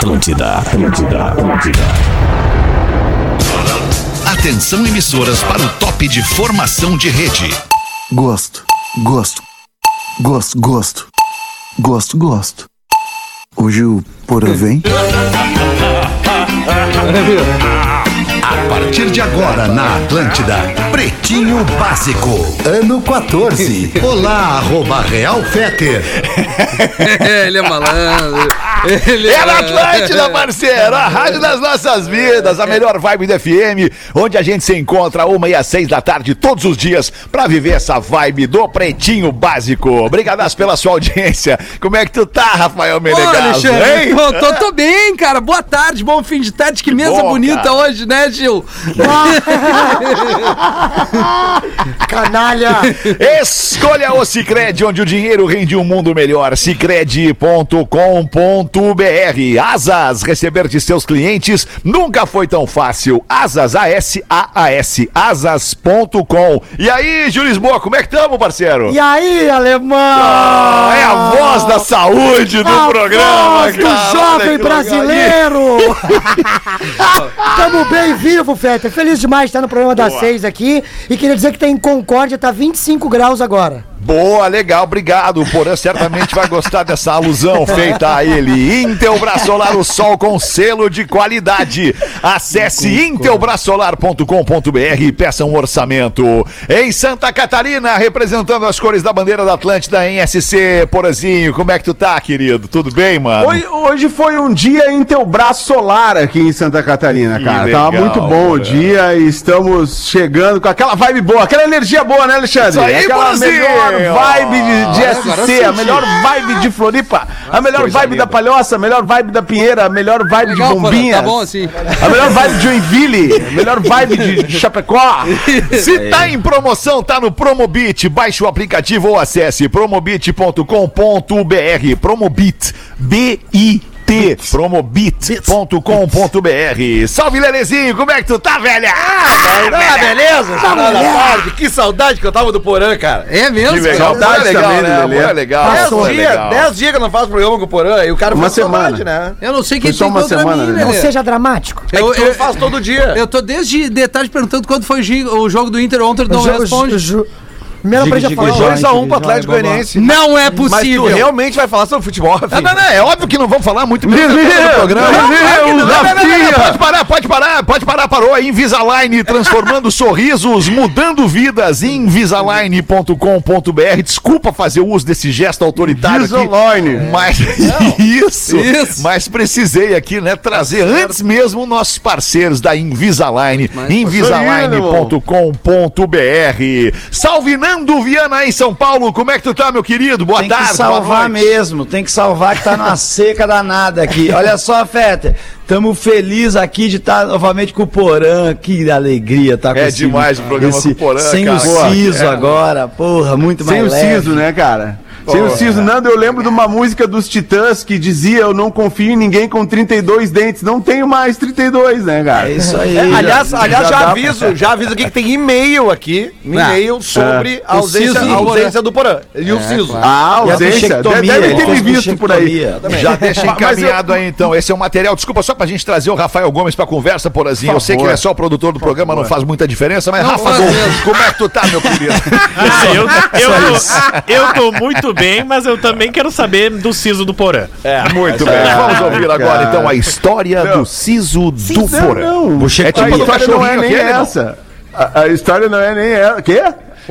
Atlântida, Atlântida, Atlântida. Atenção emissoras para o top de formação de rede. Gosto, gosto, gosto, gosto, gosto, gosto. Hoje o Porã vem. A partir de agora na Atlântida, Pretinho Básico, ano 14. Olá, arroba Real Feter. Ele é malandro. Ele É na Atlântida, parceiro, a rádio das nossas vidas, a melhor vibe do FM, onde a gente se encontra uma e às seis da tarde todos os dias pra viver essa vibe do Pretinho Básico. Obrigadas pela sua audiência. Como é que tu tá, Rafael Ô, Menegaso, Alexandre, hein? tô, tô, tô bem, cara. Boa tarde, bom fim de tarde. Que mesa bom, bonita cara. hoje, né, Gil? Canalha! Escolha o Cicred, onde o dinheiro rende um mundo melhor. Cicred.com.br. Asas, receber de seus clientes nunca foi tão fácil. Asas, A-S-A-A-S, asas.com. E aí, Júlio Lisboa, como é que tamo, parceiro? E aí, alemão? Ah, é a voz da saúde do A programa, voz do cara. Jovem brasileiro! Tamo bem vivo, Feta. Feliz demais de estar no programa das seis aqui. E queria dizer que tem em Concórdia, tá 25 graus agora. Boa, legal, obrigado. O Porã certamente vai gostar dessa alusão feita a ele. Intelbras Solar, o sol com selo de qualidade. Acesse intelbrasolar.com.br e peça um orçamento. Em Santa Catarina, representando as cores da bandeira da Atlântida em SC, Porazinho, como é que tu tá, querido? Tudo bem, mano? Hoje, hoje foi um dia Intelbras Solar aqui em Santa Catarina, Que cara. legal, Tava muito bom o dia e estamos chegando com aquela vibe boa, aquela energia boa, né, Alexandre? Isso aí, Borazinho! Melhor vibe de, de SC, a melhor vibe de Floripa, a melhor vibe linda. da Palhoça, a melhor vibe da Pinheira, a melhor vibe Legal, de Bombinha. Tá bom assim. A melhor vibe de Joinville, a melhor vibe de Chapecó. Se tá em promoção, tá no Promobit. Baixe o aplicativo ou acesse promobit.com.br. Promobit. B-I-T. Promobit.com.br. Salve, Lelezinho. Como é que tu tá, velha? Ah, beleza? Final da tarde. Que saudade que eu tava do Porã, cara. É mesmo? Que legal. Tá legal, também, né? Lelê. Foi legal. Dez foi dias, legal. dez dias que eu não faço programa com o Porã e o cara Uma faz saudade, semana. né? Eu não sei quem tem uma semana, mim, né? Não seja dramático. É Eu, tu eu, faz todo dia. eu tô desde de tarde perguntando quando foi o jogo do Inter ontem, não Ju- responde. Primeiro aprendi a falar. 2x1 pro Atlético Goianiense. Não é Mas tu possível. realmente vai falar sobre futebol, Não, Rafinha? não, não, é óbvio que não vamos falar muito bem Lelê, do programa. Não, não, não, não, não, não. Pode parar, pode parar, pode parar, parou. A Invisalign transformando sorrisos, mudando vidas. Invisalign.com.br. Desculpa fazer o uso desse gesto autoritário aqui. Invisalign. Mas isso, Isso. mas precisei aqui, né, trazer antes mesmo nossos parceiros da Invisalign, invisalign.com.br. Salve Nando Viana em São Paulo, como é que tu tá, meu querido? Boa Tem tarde, que salvar mesmo, tem que salvar que tá numa seca danada aqui. Olha só, Feta, tamo feliz aqui de estar novamente com o Porã, que alegria tá com É esse- demais o programa esse- com o Porã, Sem cara. o siso é. agora, porra, muito Sem mais o leve. siso, né, cara? Sem o Porra. siso, Nando, eu lembro de uma música dos Titãs que dizia Eu não confio em ninguém com 32 dentes. Não tenho mais 32, né, cara? É isso aí. É, aliás, aliás, já, já aviso, já aviso aqui que tem e-mail aqui, Ah. e-mail sobre a ausência, e a ausência do Porã. E o Siso. Ah, E a ausência. Deve ter me visto por aí. Já deixa encaminhado aí então. Esse é o material. Desculpa só pra gente trazer o Rafael Gomes pra conversa, Porazinho. Eu sei que ele é só o produtor do programa, não faz muita diferença, mas Não Rafa Gomes, mesmo. como é que tu tá, meu querido? Ah, eu, eu tô muito bem, mas eu também quero saber do siso do Porã. Muito bem. Vamos ouvir agora então a história do Siso do Porã. Não, É a tipo do história não é cachorrinho nem não? essa. A, a história não é nem essa. Quê?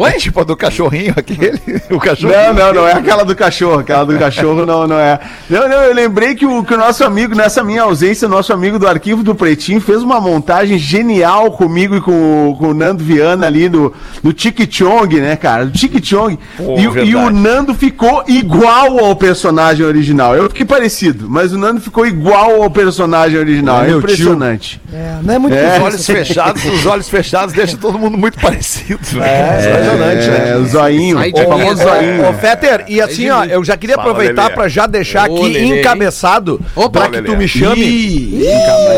É tipo a do cachorrinho aquele. O cachorrinho. Não, não, não é aquela do cachorro. Aquela do cachorro não, não é. Não, não, eu lembrei que o, que o nosso amigo, nessa minha ausência, o nosso amigo do arquivo do Pretinho fez uma montagem genial comigo e com, o- com o Nando Viana ali no, no Tiki Chong, né, cara? Do Tiki Chong. E, o- e o Nando ficou igual ao personagem original. Eu fiquei parecido, mas o Nando ficou igual ao personagem original. É, tio. impressionante. É, não é muito É. Os olhos fechados, os olhos fechados deixam todo mundo muito parecido. É, impressionante, né? É, o zoinho. O famoso né? zoinho. Ô, Fetter, e assim, ó, eu já queria aproveitar pra já deixar aqui encabeçado pra que tu me chame Ih,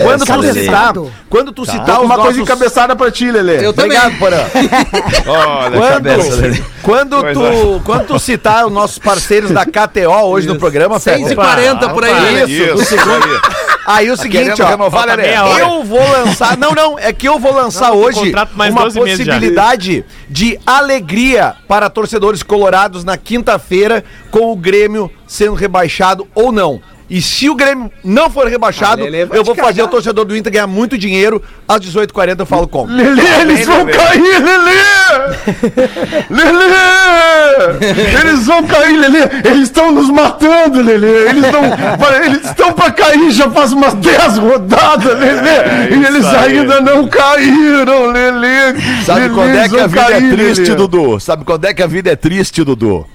quando tu citar, quando tu citar Tá os uma coisa encabeçada pra ti, Lelê. Eu também. Obrigado, Porã. Olha, Quando, tu, quando tu citar os nossos parceiros da KTO hoje no programa, Seis e Fetter, quarenta por aí. Isso, segundo. Aí o seguinte, querendo ó. renovar, hora. Eu vou lançar. Não, não, é que eu vou lançar Não, hoje uma 12 meses já. possibilidade de alegria para torcedores colorados na quinta-feira com o Grêmio sendo rebaixado ou não. E se o Grêmio não for rebaixado, eu vou fazer cagar. o torcedor do Inter ganhar muito dinheiro. Às 18h40 eu falo como. Lelê, eles vão cair, Lelê! Lelê! Eles vão cair, Lelê! Eles estão nos matando, Lelê! Eles estão eles estão pra cair já faz umas 10 rodadas, Lelê! e eles aí. ainda não caíram, Lelê! Sabe Lelê, quando é que a vida é cair, triste, Lelê. Dudu? Sabe quando é que a vida é triste, Dudu?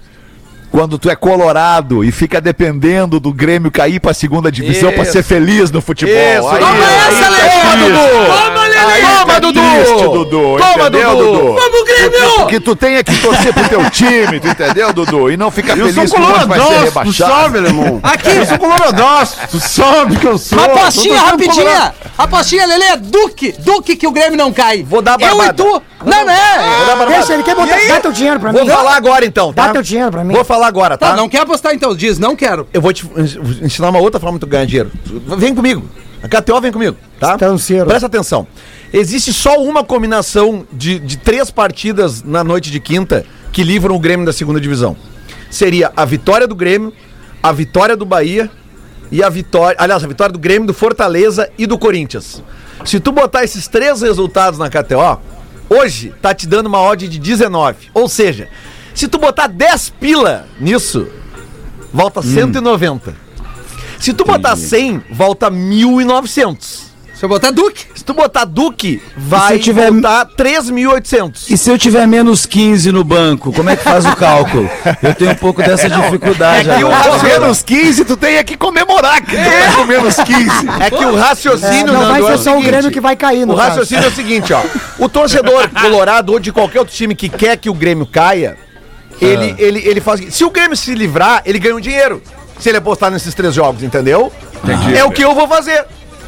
Quando tu é colorado e fica dependendo do Grêmio cair pra segunda divisão pra Isso. ser feliz no futebol. Isso. Aí- Toma aí essa, tá Lelê! triste. Toma, Aí Toma, tá Dudu! triste, Dudu. Toma, entendeu, Dudu! Dudu? Vamos, Grêmio! O que tu tem é que torcer pro teu time, tu entendeu, Dudu? E não ficar Eu feliz que o outro vai ser coloradaço, tu rebaixado. sabe, alemão? Aqui. Eu sou coloradaço, tu sabe que eu sou. Apostinha rapidinha. Apostinha, Lelê. Duque. Duque que o Grêmio não cai. Vou dar a Eu e barbada. tu. Não, não é. Deixa, ele quer botar. Dá teu dinheiro pra mim. Vou falar agora então, tá? Dá teu dinheiro pra mim. Vou falar agora, tá? Tá, não quer apostar então. Diz, não quero. Eu vou te ensinar uma outra forma de tu ganhar dinheiro. Vem comigo. A KTO vem comigo, tá? Estanceiro. Presta atenção. Existe só uma combinação de, de três partidas na noite de quinta que livram o Grêmio da segunda divisão. Seria a vitória do Grêmio, a vitória do Bahia e a vitória. Aliás, a vitória do Grêmio, do Fortaleza e do Corinthians. Se tu botar esses três resultados na KTO, hoje tá te dando uma odd de 19. Ou seja, se tu botar 10 pila nisso, volta 190. Se tu botar 100, volta 1.900. Se eu botar Duque. Se tu botar Duque, vai eu tiver- voltar 3.800. E se eu tiver menos 15 no banco, como é que faz o cálculo? Eu tenho um pouco dessa dificuldade É que o agora. Menos 15, tu tem é que comemorar que tu tá com menos 15. É que o É, raciocínio não vai é ser só o seguinte, Grêmio que vai cair, O no caso. raciocínio é o seguinte, ó. O torcedor colorado ou de qualquer outro time que quer que o Grêmio caia, ele, ele, ele faz. o Se o Grêmio se livrar, ele ganha um dinheiro. Se ele apostar nesses três jogos, entendeu? É o que eu vou fazer.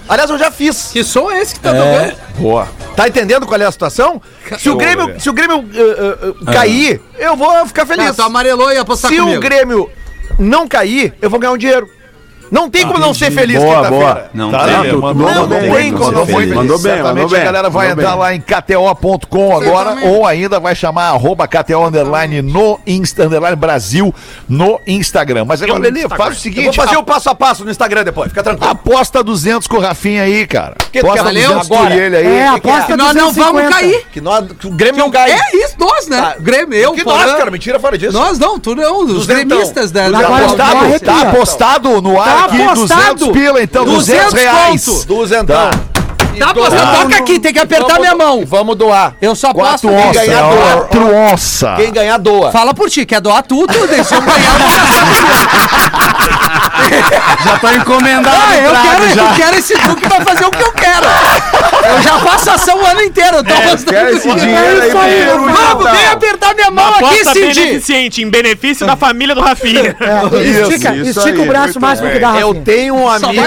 Aliás, eu já fiz. Que som é esse que tá tocando? Boa. Tá entendendo qual é a situação? Se o Grêmio, se o Grêmio uh, uh, uh, cair, eu vou ficar Ah, feliz. tu amarelou e apostar Se comigo. o Grêmio não cair, eu vou ganhar um dinheiro. Não tem como não ser feliz Boa, quinta-feira. boa. Não, Tá, tem. Não, não bem, tem como mandou não bem. ser Mandou bem, Certamente mandou bem. a galera vai Mandou entrar bem. lá em kto.com agora ou ainda vai chamar arroba KTO Underline no Insta, Underline Brasil no Instagram. Mas agora, Lelê, faz o Eu vou seguinte, fazer a- o passo a passo no Instagram depois, fica tranquilo. aposta 200 com o Rafinha aí, cara. que Aposta quer 200 agora? ele aí. É, que que é? aposta Que nós não 250. vamos cair. Que, nós, que o Grêmio não cai. É isso, nós, né? Tá. Grêmio, eu, que nós, cara, mentira fora disso. Nós não, tu não, os gremistas da, Tá Apostado, arrepia. tá apostado no ar Tá aqui, apostado. 200 pila, então, 200 reais. conto. Duzentão. Tá apostado, toca aqui, tem que apertar Vamos minha mão. Vamos doar. Eu só aposto Quem ganhar, doa. Quatro onça. Quem ganhar, doa. Fala por ti, quer doar tudo, deixa eu ganhar. eu Já tô encomendado Ah, eu trago quero, já. eu quero esse Duque pra fazer o que eu quero. Eu já faço ação o ano inteiro. Eu tô quer esse dinheiro aí isso aí, pro vamos, Vamos, Natal. vem apertar minha mão aqui, Aposta Cid. beneficente, em benefício da família do Rafinha. É, estica isso estica aí, o braço muito o máximo que dá, Eu Rafinha. tenho um amigo.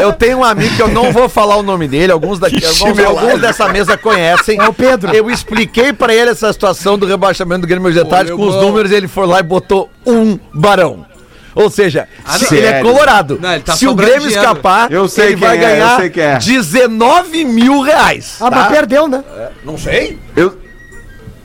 Eu tenho um amigo que eu não vou falar o nome dele. Alguns daqui, alguns, alguns dessa mesa conhecem. É o Pedro. Eu expliquei pra ele essa situação do rebaixamento do Grêmio de tarde com os bom. números. Ele foi lá e botou um barão. Ou seja, se não. ele é colorado. Não, ele tá se o Grêmio dinheiro. escapar, Eu sei ele vai é, eu ganhar é. 19 mil reais. Ah, tá? mas perdeu, né? Não sei. Eu,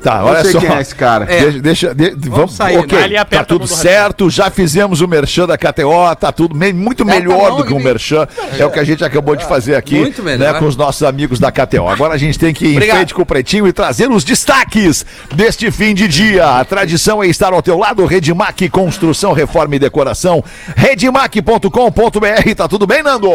Tá, olha sei só. quem é esse cara. Deixa, deixa, de- vamos, sair, ok, né? Ali tá tudo certo, já fizemos o merchan da KTO, tá tudo me- muito a melhor mão do que o e- merchan, é o que a gente acabou de fazer aqui, Muito melhor. né, com os nossos amigos da KTO. Agora a gente tem que ir em Obrigado. frente com o Pretinho e trazer os destaques deste fim de dia. A tradição é estar ao teu lado, Redmac Construção, Reforma e Decoração, redmac.com.br, tá tudo bem, Nando?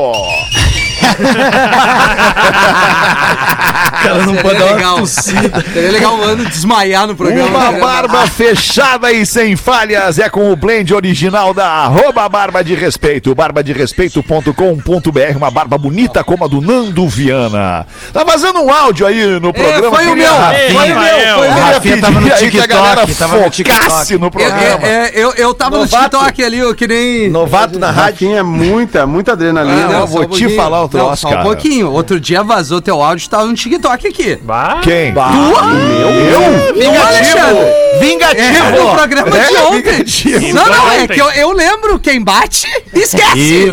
Cara não pode dar uma legal. tossida. Seria legal o ano desmaiar no programa. Uma né? barba fechada e sem falhas é com o blend original da arroba barba de respeito, barbaderespeito.com.br, uma barba bonita como a do Nando Viana. Tá vazando um áudio aí no programa. foi o meu, Rafinha. foi o meu, foi o Eu meu. queria Rafinha tava no aí que a TikTok, galera tava no focasse no programa. eu, é, eu, eu tava Novato. no TikTok ali, eu que nem. Novato na rádio. Rafinha é muita, muita adrenalina. Ah, eu vou te falar Não, troço, só um pouquinho. Outro dia vazou teu áudio, tava no TikTok aqui. Bah. Quem? Eu? Vingativo! Vingativo! É, programa É, de ontem. vingativo. Não, não, é Ontem. que eu, eu lembro quem bate, esquece.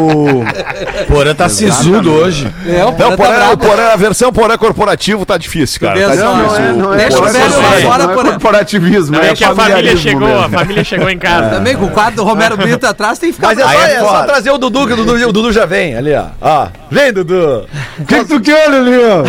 O Porã tá sisudo hoje. É, o Não, Porã o tá porã, o porã, a versão porã corporativo tá difícil, cara. Tá difícil. Não é, não é, Deixa o não é velho corporativo, fora, não é Porã. corporativismo, Não é é que a família chegou, a mesmo. família chegou em casa. Também com o quadro do Romero Brito atrás tem que ficar. Mas é só, Aí é é só trazer o Dudu, que o Dudu, o Dudu já vem ali, ó. Ó, vem, Dudu. O que que tu quer, Lelê? O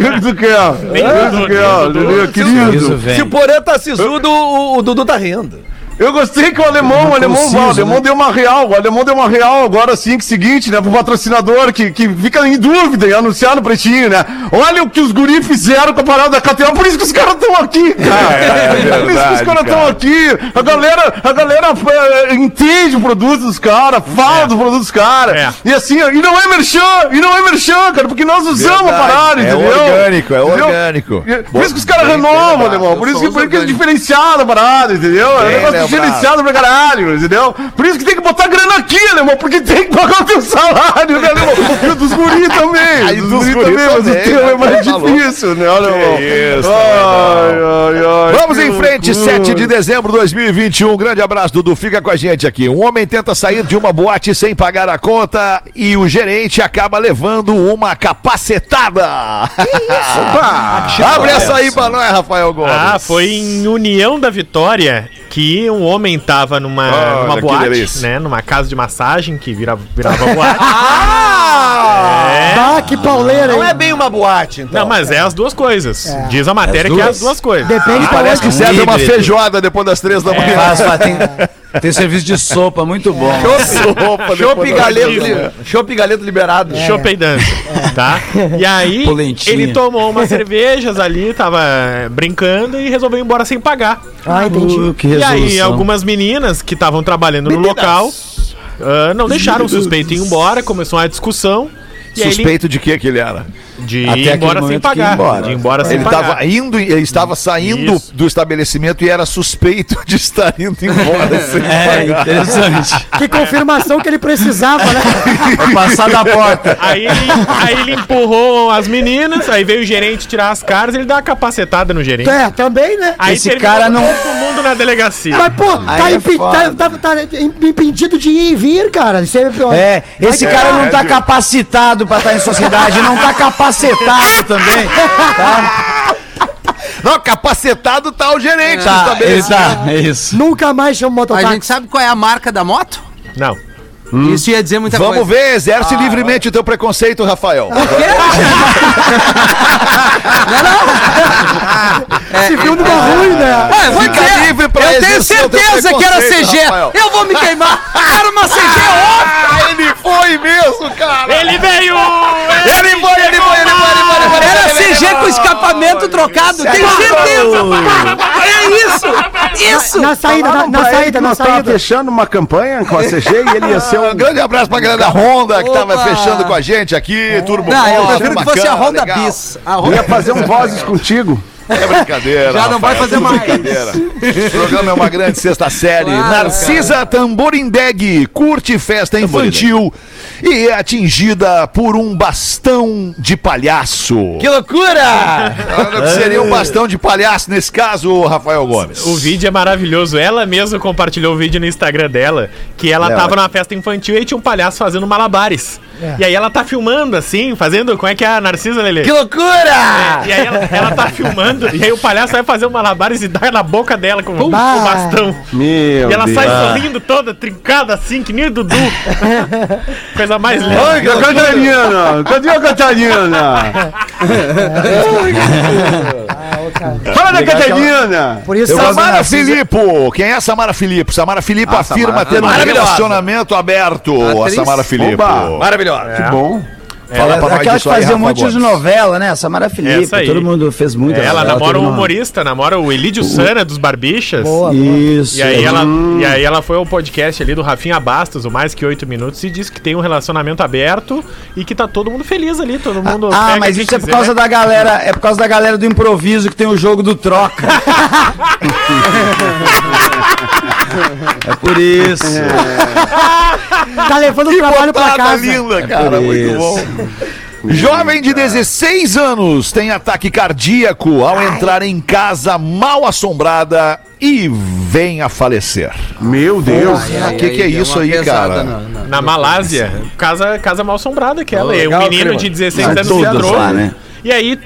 que que tu quer? O que que tu quer, Lelê, Isso querido? vem. Se o Porã tá sisudo, o, o Dudu tá rindo. Eu gostei que o alemão, o alemão, conciso, o alemão né? deu uma real, o alemão deu uma real agora sim, que seguinte, né, pro patrocinador que, que fica em dúvida em anunciar no pretinho, né? Olha o que os guris fizeram com a parada da KTO, por isso que os caras estão aqui, cara. É por isso que os verdade, caras estão aqui. A galera, a galera eh, entende o produto dos caras, fala do produto dos caras. É. E assim, e não é merchan, e não é merchan, cara, porque nós usamos a Verdade. parada, É entendeu? orgânico, é orgânico. Por isso que os caras renovam, alemão. Por isso que, por que é diferenciado a parada, entendeu? É um negócio lembrado. Diferenciado pra caralho, entendeu? Por isso que tem que botar grana aqui, alemão, porque tem que pagar o teu salário, né, alemão? E o dos guri também. Ah, e dos dos guri guri também, mas o teu é né? mais Tá difícil, né, alemão? isso, ai, ai, ai, Vamos que em frente, loucura. 7 de dezembro de 2021. Um grande abraço, Dudu. Fica com a gente aqui. Um homem tenta sair de uma boate sem pagar a conta e o gerente acaba levando uma capacetada. Opa! Abre essa aí pra nós, Rafael Gomes. Ah, foi em União da Vitória que um homem tava numa, Olha, numa boate, delícia. né? Numa casa de massagem que vira, virava boate. Ah! é. Ah, que pauleira, Não hein? é bem uma boate, então. Não, mas é as duas coisas. Diz a matéria que é as duas coisas. Depende pra Parece que serve uma feijoada depois das três da manhã. Faz, faz, tem, tem serviço de sopa muito bom. Sopa Chopp galeto, chopp e galeto liberado. Chopp e dança, tá? E aí, Polentinha. ele tomou umas cervejas ali, tava eh, brincando e resolveu ir embora sem pagar. Ah, entendi. Uh, que E aí, algumas meninas que estavam trabalhando no local ah, não deixaram o suspeito ir embora, começou uma discussão. Aí ele Suspeito de que que ele era? De Até ir aquele embora sem pagar. embora. De ir embora sem Ele pagar. estava indo, ele estava saindo Isso. do estabelecimento e era suspeito de estar indo embora sem É, pagar. interessante. Que confirmação que ele precisava, né? É passar da porta. Aí ele, aí ele empurrou as meninas, aí veio o gerente tirar as caras ele dá uma capacetada no gerente. É, também, né? Aí Esse cara não- todo mundo na delegacia. Mas, pô, tá, é impi- tá, tá- tá impedido de ir e vir, cara. Isso é, É, esse Vai- cara não tá capacitado pra estar em sociedade, não tá capacetado também. Tá? Não, capacetado tá o gerente Tá, ele tá, é isso. Nunca mais chama A mototáxi. gente sabe qual é a marca da moto? Não. Isso ia dizer muita Vamos coisa. ver, exerce livremente o teu preconceito, Rafael. Se viu numa ruim, né? Ah, eu vou Fica dizer, livre pra eu tenho o certeza que era CG. Rafael. Eu vou me queimar. Era uma CG Ah, ele foi mesmo, cara! Ele veio! Ele ele foi, ele foi, ele foi, ele foi! CG com escapamento trocado. Tenho certeza. É isso. Isso. Na saída, na, na ele saída, na tava saída. fechando uma campanha com a CG e ele ia ser Um um... grande abraço pra galera da Honda que tava Opa. fechando com a gente aqui, Turbo Não, eu prefiro que fosse a bacana, Honda legal. Bis. A Eu Honda ia fazer um vozes contigo. É brincadeira. Já não vai Rafael, fazer tudo mais. brincadeira. O programa é uma grande sexta série. Claro, Narcisa Tamborindeg curte festa infantil e é atingida por um bastão de palhaço. Que loucura! O que seria um bastão de palhaço nesse caso, Rafael Gomes? O vídeo é maravilhoso. Ela mesma compartilhou o vídeo no Instagram dela, que ela É, tava ó. numa festa infantil e tinha um palhaço fazendo malabares. E aí ela tá filmando assim, fazendo. Como é que é a Narcisa, Lelê? Que loucura! E aí ela, ela tá filmando, e aí o palhaço vai fazer um malabares e dá na boca dela com o Bah. bastão. Meu E ela Deus. sai sorrindo toda, trincada assim, que nem o Dudu. Coisa mais linda. Oi, Catarina! Cadê a Catarina? Fala da Catarina! Por isso, Samara Filippo, quem é Samara Filippo? Samara Filippo Ah, afirma Samara. ter um relacionamento aberto. A. Samara Filippo. Oba. Maravilhosa. Que bom. Fala pra nós Aquela que disso aí, fazia um monte de novela, né? Samara Felipe, Essa aí. todo mundo fez muito. Ela namora um uma- humorista, namora o Elídio Sana dos Barbichas. boa. Isso. E aí, ela, e aí ela foi ao podcast ali do Rafinha Bastos, o Mais Que Oito Minutos, e disse que tem um relacionamento aberto e que tá todo mundo feliz ali, todo mundo... Ah, mas isso é por causa da galera, é por causa da galera do improviso que tem o jogo do troca. é por isso. Tá levando o trabalho pra casa. linda, cara, muito bom. Jovem de 16 anos tem ataque cardíaco ao entrar em casa mal assombrada e vem a falecer. Meu Deus. O que, que é deu isso aí, cara? na- na- Na Malásia, casa, casa mal assombrada aquela. Oh, e um menino de 16 São anos lá, né? E aí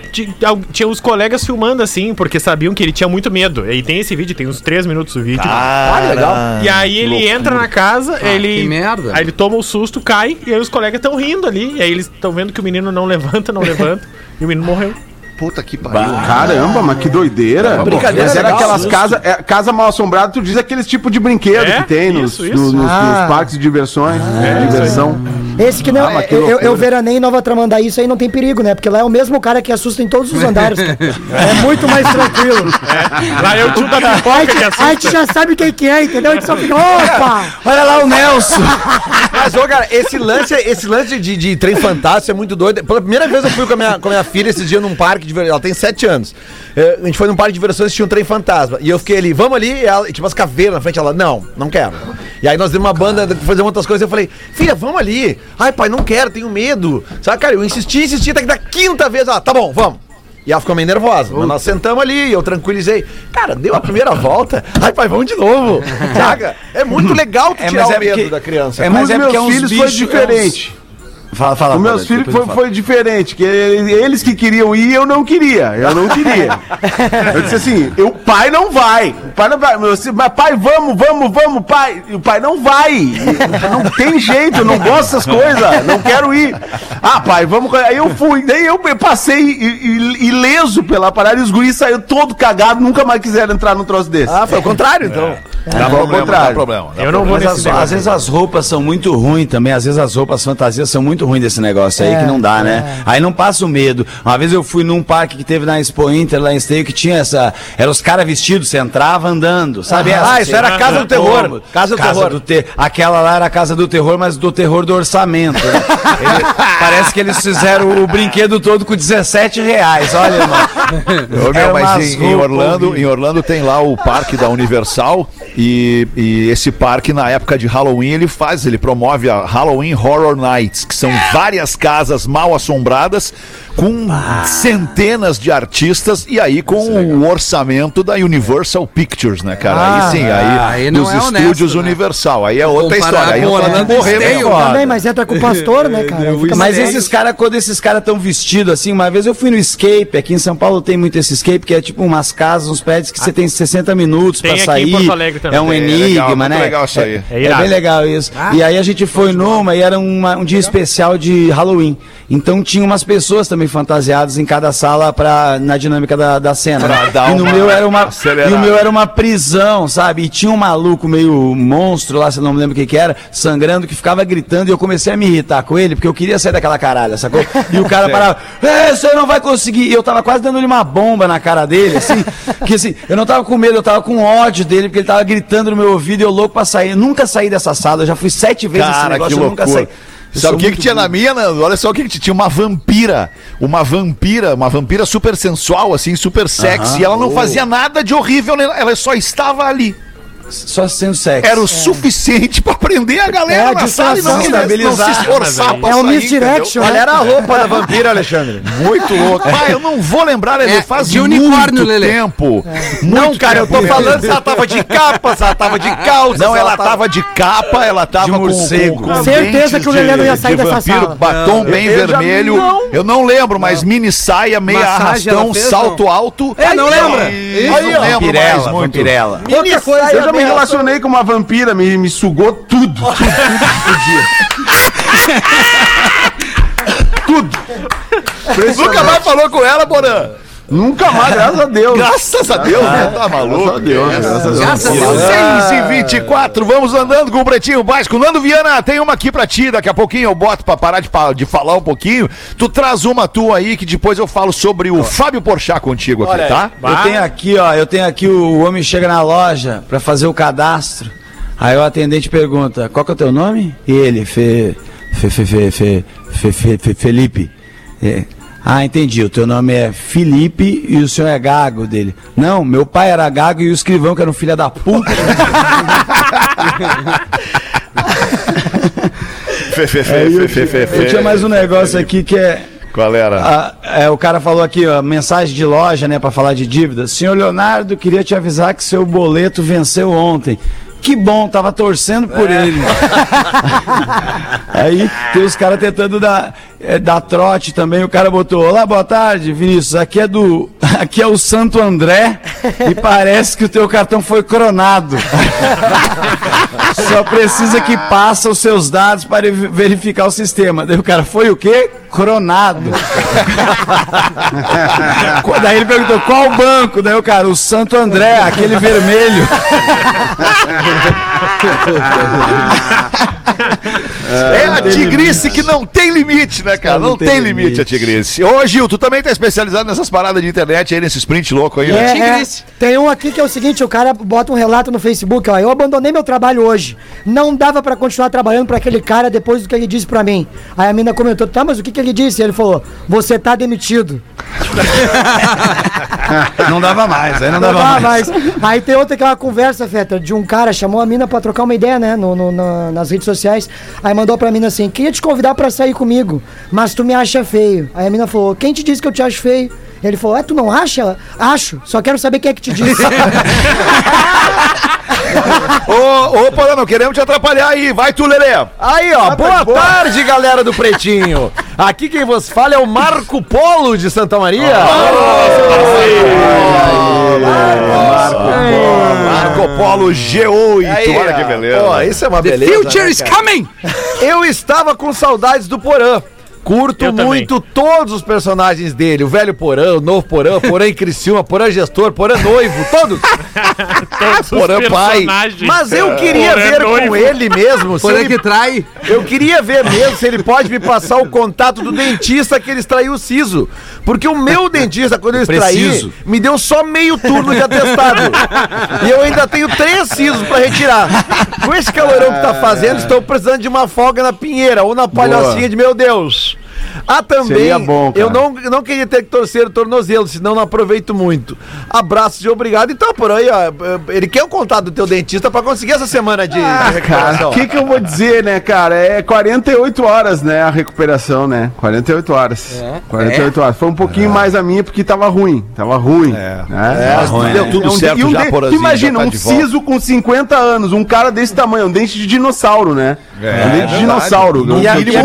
tinha os colegas filmando assim, porque sabiam que ele tinha muito medo. E tem esse vídeo, tem uns 3 minutos do vídeo. Ah, legal. E aí ele entra na casa, ele. que merda. Aí ele toma o susto, cai, e aí os colegas estão rindo ali. E aí eles estão vendo que o menino não levanta, não levanta. e o menino morreu. Puta que pariu. Caramba, mas que doideira. brincadeira Mas era legal, aquelas casas. É, casa mal assombrada, tu diz aqueles tipo de brinquedo É, que tem nos, isso, nos- isso. nos- nos Ah. parques de diversões. de diversão. Esse que não. Ah, mas que eu, eu, veranei em Nova Tramandaí, isso aí não tem perigo, né? Porque lá é o mesmo cara que assusta em todos os andares. cara. É muito mais tranquilo. Lá é o tio da pipoca que A gente assusta. já sabe quem que é, entendeu? A gente só fica, opa! Olha lá o Nelson. Mas, ô, cara, esse lance, esse lance de, de trem fantástico é muito doido. Pela primeira vez eu fui com a minha, com a minha filha esse dia num parque de diversões. Ela tem sete anos. É, a gente foi num parque de diversões e tinha um trem fantasma. E eu fiquei ali, vamos ali, e ela, e tinha umas caveiras na frente. Ela, não, não quero. E aí nós demos uma banda, fazer outras coisas. Eu falei, filha, vamos ali. Ai, pai, não quero, tenho medo. Sabe, cara, eu insisti, insisti, até que da quinta vez, ela, tá bom, vamos. E ela ficou meio nervosa. Mas nós sentamos ali, eu tranquilizei. Cara, deu a primeira volta. Ai, pai, vamos de novo. Saca? É muito legal tu É, tirar o é medo porque- da criança. é, Mas é meus porque é uns bichos- diferente. Fala, fala. Os meus filhos foi, foi diferente, que ele- eles que queriam ir, eu não queria. Eu não queria. Eu disse assim, o pai não vai. O pai não vai. Disse, mas pai, vamos, vamos, vamos, pai. E o pai não vai. Não tem jeito, eu não gosto dessas coisas. Não quero ir. Ah, pai, vamos. Aí eu fui. Daí eu passei ileso pela parada e os guris saíram todo cagado, nunca mais quiseram entrar num troço desse. Ah, foi o contrário, então. Dá ao problema, dá problema. dá Eu não vou Mas nesse as- às vezes as roupas são muito ruins também, às vezes as roupas fantasias são muito ruins desse negócio aí, É, que não dá, né? Aí não passa o medo. Uma vez eu fui num parque que teve na Expo Inter, lá em Esteio, que tinha essa. Eram os caras vestidos, você entrava andando, sabe? Ah, essa que isso era a Casa do Terror. Como? Casa do Terror. Ô, meu, Era mas umas em, em roupas Orlando, em Orlando tem lá o parque da Universal e, e esse parque na época de Halloween ele faz, ele promove a Halloween Horror Nights, que são várias casas mal assombradas com centenas de artistas e aí com o orçamento da Universal Pictures, né, cara? Ah, aí sim, é, aí, aí dos é honesto, estúdios né? Universal, aí é outra história, aí eu Orlando morrer mesmo. Também, mas entra com o pastor, né, cara? Mas esses caras, quando esses caras estão vestidos assim, uma vez eu fui no escape, aqui em São Paulo tem muito esse escape, que é tipo umas casas, uns prédios que você tem 60 minutos Tem pra aqui em sair. Porto Alegre também. É um É enigma, legal, muito né? legal isso aí. É, É é irado. bem legal isso. E aí a gente foi numa e era uma- um dia especial de Halloween. Então tinha umas pessoas também fantasiadas em cada sala pra, na dinâmica da, da cena. Pra né? E no meu era uma e o meu era uma prisão, sabe? E tinha um maluco meio monstro lá, se eu não me lembro o que que era, sangrando, que ficava gritando e eu comecei a me irritar com ele, porque eu queria sair daquela caralha, sacou? E o cara parava, é, você não vai conseguir. E eu tava quase dando-lhe uma bomba na cara dele, assim, que assim, eu não tava com medo, eu tava com ódio dele, porque ele tava gritando no meu ouvido e eu louco pra sair. Eu nunca saí dessa sala, eu já fui sete vezes nesse Cara, que negócio, eu nunca loucura. saí. Eu Sabe o que, que tinha na minha, Nando? Olha só o que, que tinha. Tinha uma vampira. Uma vampira, uma vampira super sensual, assim, super sexy. e ela não Oh. fazia nada de horrível, ela só estava ali. Só sendo sexo. Era o suficiente pra prender a galera É, na sala e não, não se esforçar pra É o misdirection, Olha né? era a roupa da vampira, Alexandre. Muito louco. Pai, eu não vou lembrar, ele É, faz de unicórnio, muito Lelê. tempo. Não, cara, eu tô tempo falando se ela tava de capa, se ela tava de calça. Não, ela tava de capa, ela tava De com, morcego. com, com Certeza que o Lelê não ia sair de dessa vampiro, sala. Batom bem vermelho. não. Eu não lembro, mas mini saia, meia Massagem arrastão, salto alto. É, não lembra? não lembro mais muito. vampirela. Outra coisa, Eu já me relacionei com uma vampira, me, me sugou tudo. Tudo, tudo que podia. tudo. Nunca mais falou com ela, Porã. Nunca mais, graças a Deus. Graças a Deus, né? Tá maluco? Graças a Deus, graças a Deus. Graças a Deus. 6 e 24, vamos andando com o Pretinho Básico. Nando Viana, tem uma aqui pra ti, daqui a pouquinho eu boto pra parar de, de falar um pouquinho. Tu traz uma tua aí que depois eu falo sobre o Fábio Porchat contigo aqui, Olha, tá? Eu tenho aqui, ó, eu tenho aqui o homem chega na loja pra fazer o cadastro. Aí o atendente pergunta: "Qual que é o teu nome?" E ele: "Fe Fe Fe Fe Fe, Fe, Fe, Fe- Felipe." É. Ah, entendi. O teu nome é Felipe e o senhor é Gago dele. Não, meu pai era Gago e o escrivão que era um filho da puta. Fe, fe, fe, Aí eu, fe, fe, fe, eu tinha mais um negócio aqui que é Qual era? Ah, é, o cara falou aqui, ó, mensagem de loja, né, pra falar de dívida. Senhor Leonardo, queria te avisar que seu boleto venceu ontem. Que bom, tava torcendo por ele. Aí tem os caras tentando dar, é, dar trote também. O cara botou: Olá, boa tarde, Vinícius. Aqui é do. Aqui é o Santo André e parece que o teu cartão foi cronado. Só precisa que passa os seus dados para ver- verificar o sistema. Daí o cara, foi o quê? Cronado. Daí ele perguntou, qual banco? Daí o cara, o Santo André, aquele vermelho. É a tigrice que não tem limite, né, cara? Não, Não tem, tem limite. limite. a tigrice. Ô, Gil, tu também tá especializado nessas paradas de internet aí, nesse sprint louco aí, né? É, é. Tigrice. Tem um aqui que é o seguinte, o cara bota um relato no Facebook, ó, eu abandonei meu trabalho hoje. Não dava pra continuar trabalhando pra aquele cara depois do que ele disse pra mim. Aí a mina comentou, tá, mas o que que ele disse? Ele falou, você tá demitido. Não dava mais, aí não Não dava dá mais. mais. Aí tem outra que é uma conversa, Feta, de um cara, chamou a mina pra trocar uma ideia, né, no, no- na- nas redes sociais. Aí mandou pra mina assim, queria te convidar pra sair comigo, mas tu me acha feio. Aí a mina falou, quem te disse que eu te acho feio? Ele falou, é, tu não acha? Acho, só quero saber quem é que te disse. Ô, ô, Porã, não queremos te atrapalhar aí. Vai tu, Lelê. Aí, ó, boa tarde, galera do Pretinho. Aqui quem vos fala é o Marco Polo de Santa Maria. Marco Polo G8. Aí, Olha que beleza. Pô, isso é uma The beleza. future né, is coming! Eu estava com saudades do Porã. Curto Eu também. muito todos os personagens dele. O velho Porã, o novo Porã, Porã em Criciúma, Porã gestor, Porã noivo, todos. Todos os Porã pai. personagens. Mas eu queria Porã ver noivo. com ele mesmo. Porém ele- que trai. Eu queria ver mesmo se ele pode me passar o contato do dentista que ele extraiu o siso. Porque o meu dentista, quando eu extraí, Preciso. me deu só meio turno de atestado. e eu ainda tenho três sisos pra retirar. Com esse calorão que tá fazendo, estou precisando de uma folga na pinheira ou na palhocinha de meu Deus. Ah, também, Seria bom, cara. eu não, eu não queria ter que torcer o tornozelo, senão não aproveito muito. Abraços e obrigado. Então, por aí, ó, ele quer o contato do teu dentista pra conseguir essa semana de, de Cara, recuperação. o que, que eu vou dizer, né, cara? É 48 horas, né, a recuperação, né? 48 horas. 48 horas. Foi um pouquinho mais a minha porque tava ruim. Tava ruim. É. Mas deu tudo um certo e um já, de- tu imagina, já tá um de siso com 50 anos, um cara desse tamanho, um dente de dinossauro, né? um dente de dinossauro. No Um E a, mínimo e a um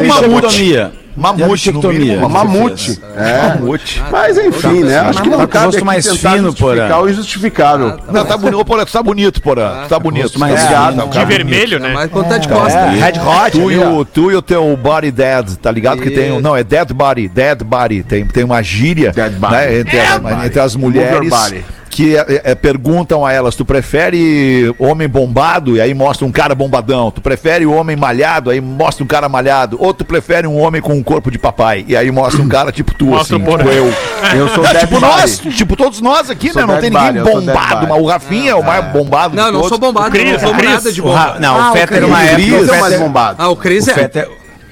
mamute. no mínimo, mamute. É. Mamute. Mas enfim, né? Acho que não cabe rosto aqui mais fino, justificar Porã. o injustificável. Não, tá bonito, ô, Porã, tu tá bonito, Porã. Tu tá bonito. mais Tá ligado? De vermelho, né? Mas quando tá de costa. Red Hot, Tu e, o, tu e o teu body dead, tá ligado? Que tem. um- Não, é dead body, dead body. Tem, tem uma gíria Dead body. né, entre, as, entre as mulheres body. Que é, é, perguntam a elas: tu prefere homem bombado? E aí mostra um cara bombadão. Tu prefere o homem malhado? Aí mostra um cara malhado. Ou tu prefere um homem com um corpo de papai? E aí mostra um cara tipo tu, Mostra assim, tipo eu. Eu sou É, dead tipo body. nós, tipo todos nós aqui, Sou né? Não tem ninguém body, bombado, mas o Rafinha é o mais bombado Não, de não todos. sou bombado, Cris, não sou o Cris. nada de O bomba. Ra- não, Ah, o Fetter Cris. uma época. É o mais bombado. Ah, o Cris é.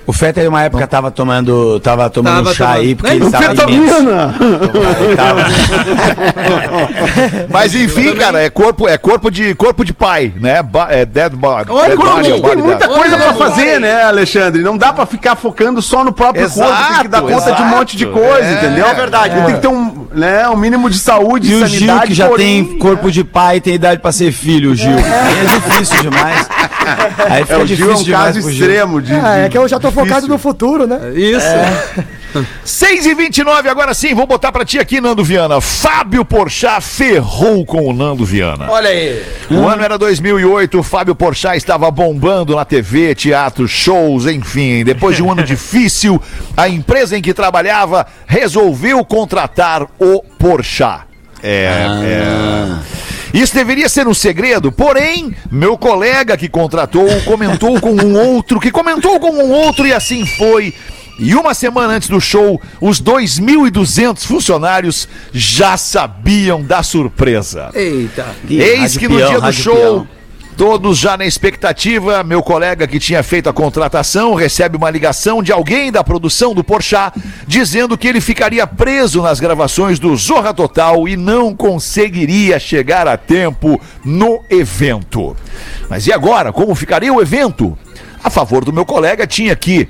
O Fetter uma época tava tomando, tava tomando Tava um chá tomando- aí, porque Nem ele tava imenso. Fetamina! Ele tava- Mas enfim, cara, é corpo, é corpo de corpo de pai, né? Ba- é dead body. Oi, dead body, é Tem body muita coisa pra Olha, fazer, né, Alexandre? Não dá pra ficar focando só no próprio Exato, corpo, tem que dar conta de um monte de coisa, é, entendeu? é verdade. Tem que ter um, né, um mínimo de saúde, E o Gil, sanidade, que já porém, tem corpo de pai, tem idade pra ser filho, o Gil. Aí é difícil demais. Aí É, fica o Gil é um caso extremo de, é de- que eu já tô focado difícil. no futuro, né? Isso. 6 e 29 agora sim, vou botar pra ti aqui, Nando Viana. Fábio Porchat ferrou com o Nando Viana. Olha aí. O ano era 2008, o Fábio Porchat estava bombando na TV, teatro, shows, enfim. Depois de um ano difícil, a empresa em que trabalhava resolveu contratar o Porchat. É, é. Isso deveria ser um segredo, porém, meu colega que contratou comentou com um outro, que comentou com um outro e assim foi. E uma semana antes do show, os 2.200 funcionários já sabiam da surpresa. Eita. Eis Rádio que no peão, dia do show, peão. todos já na expectativa, meu colega que tinha feito a contratação recebe uma ligação de alguém da produção do Porchat dizendo que ele ficaria preso nas gravações do Zorra Total e não conseguiria chegar a tempo no evento. Mas e agora? Como ficaria o evento? A favor do meu colega tinha que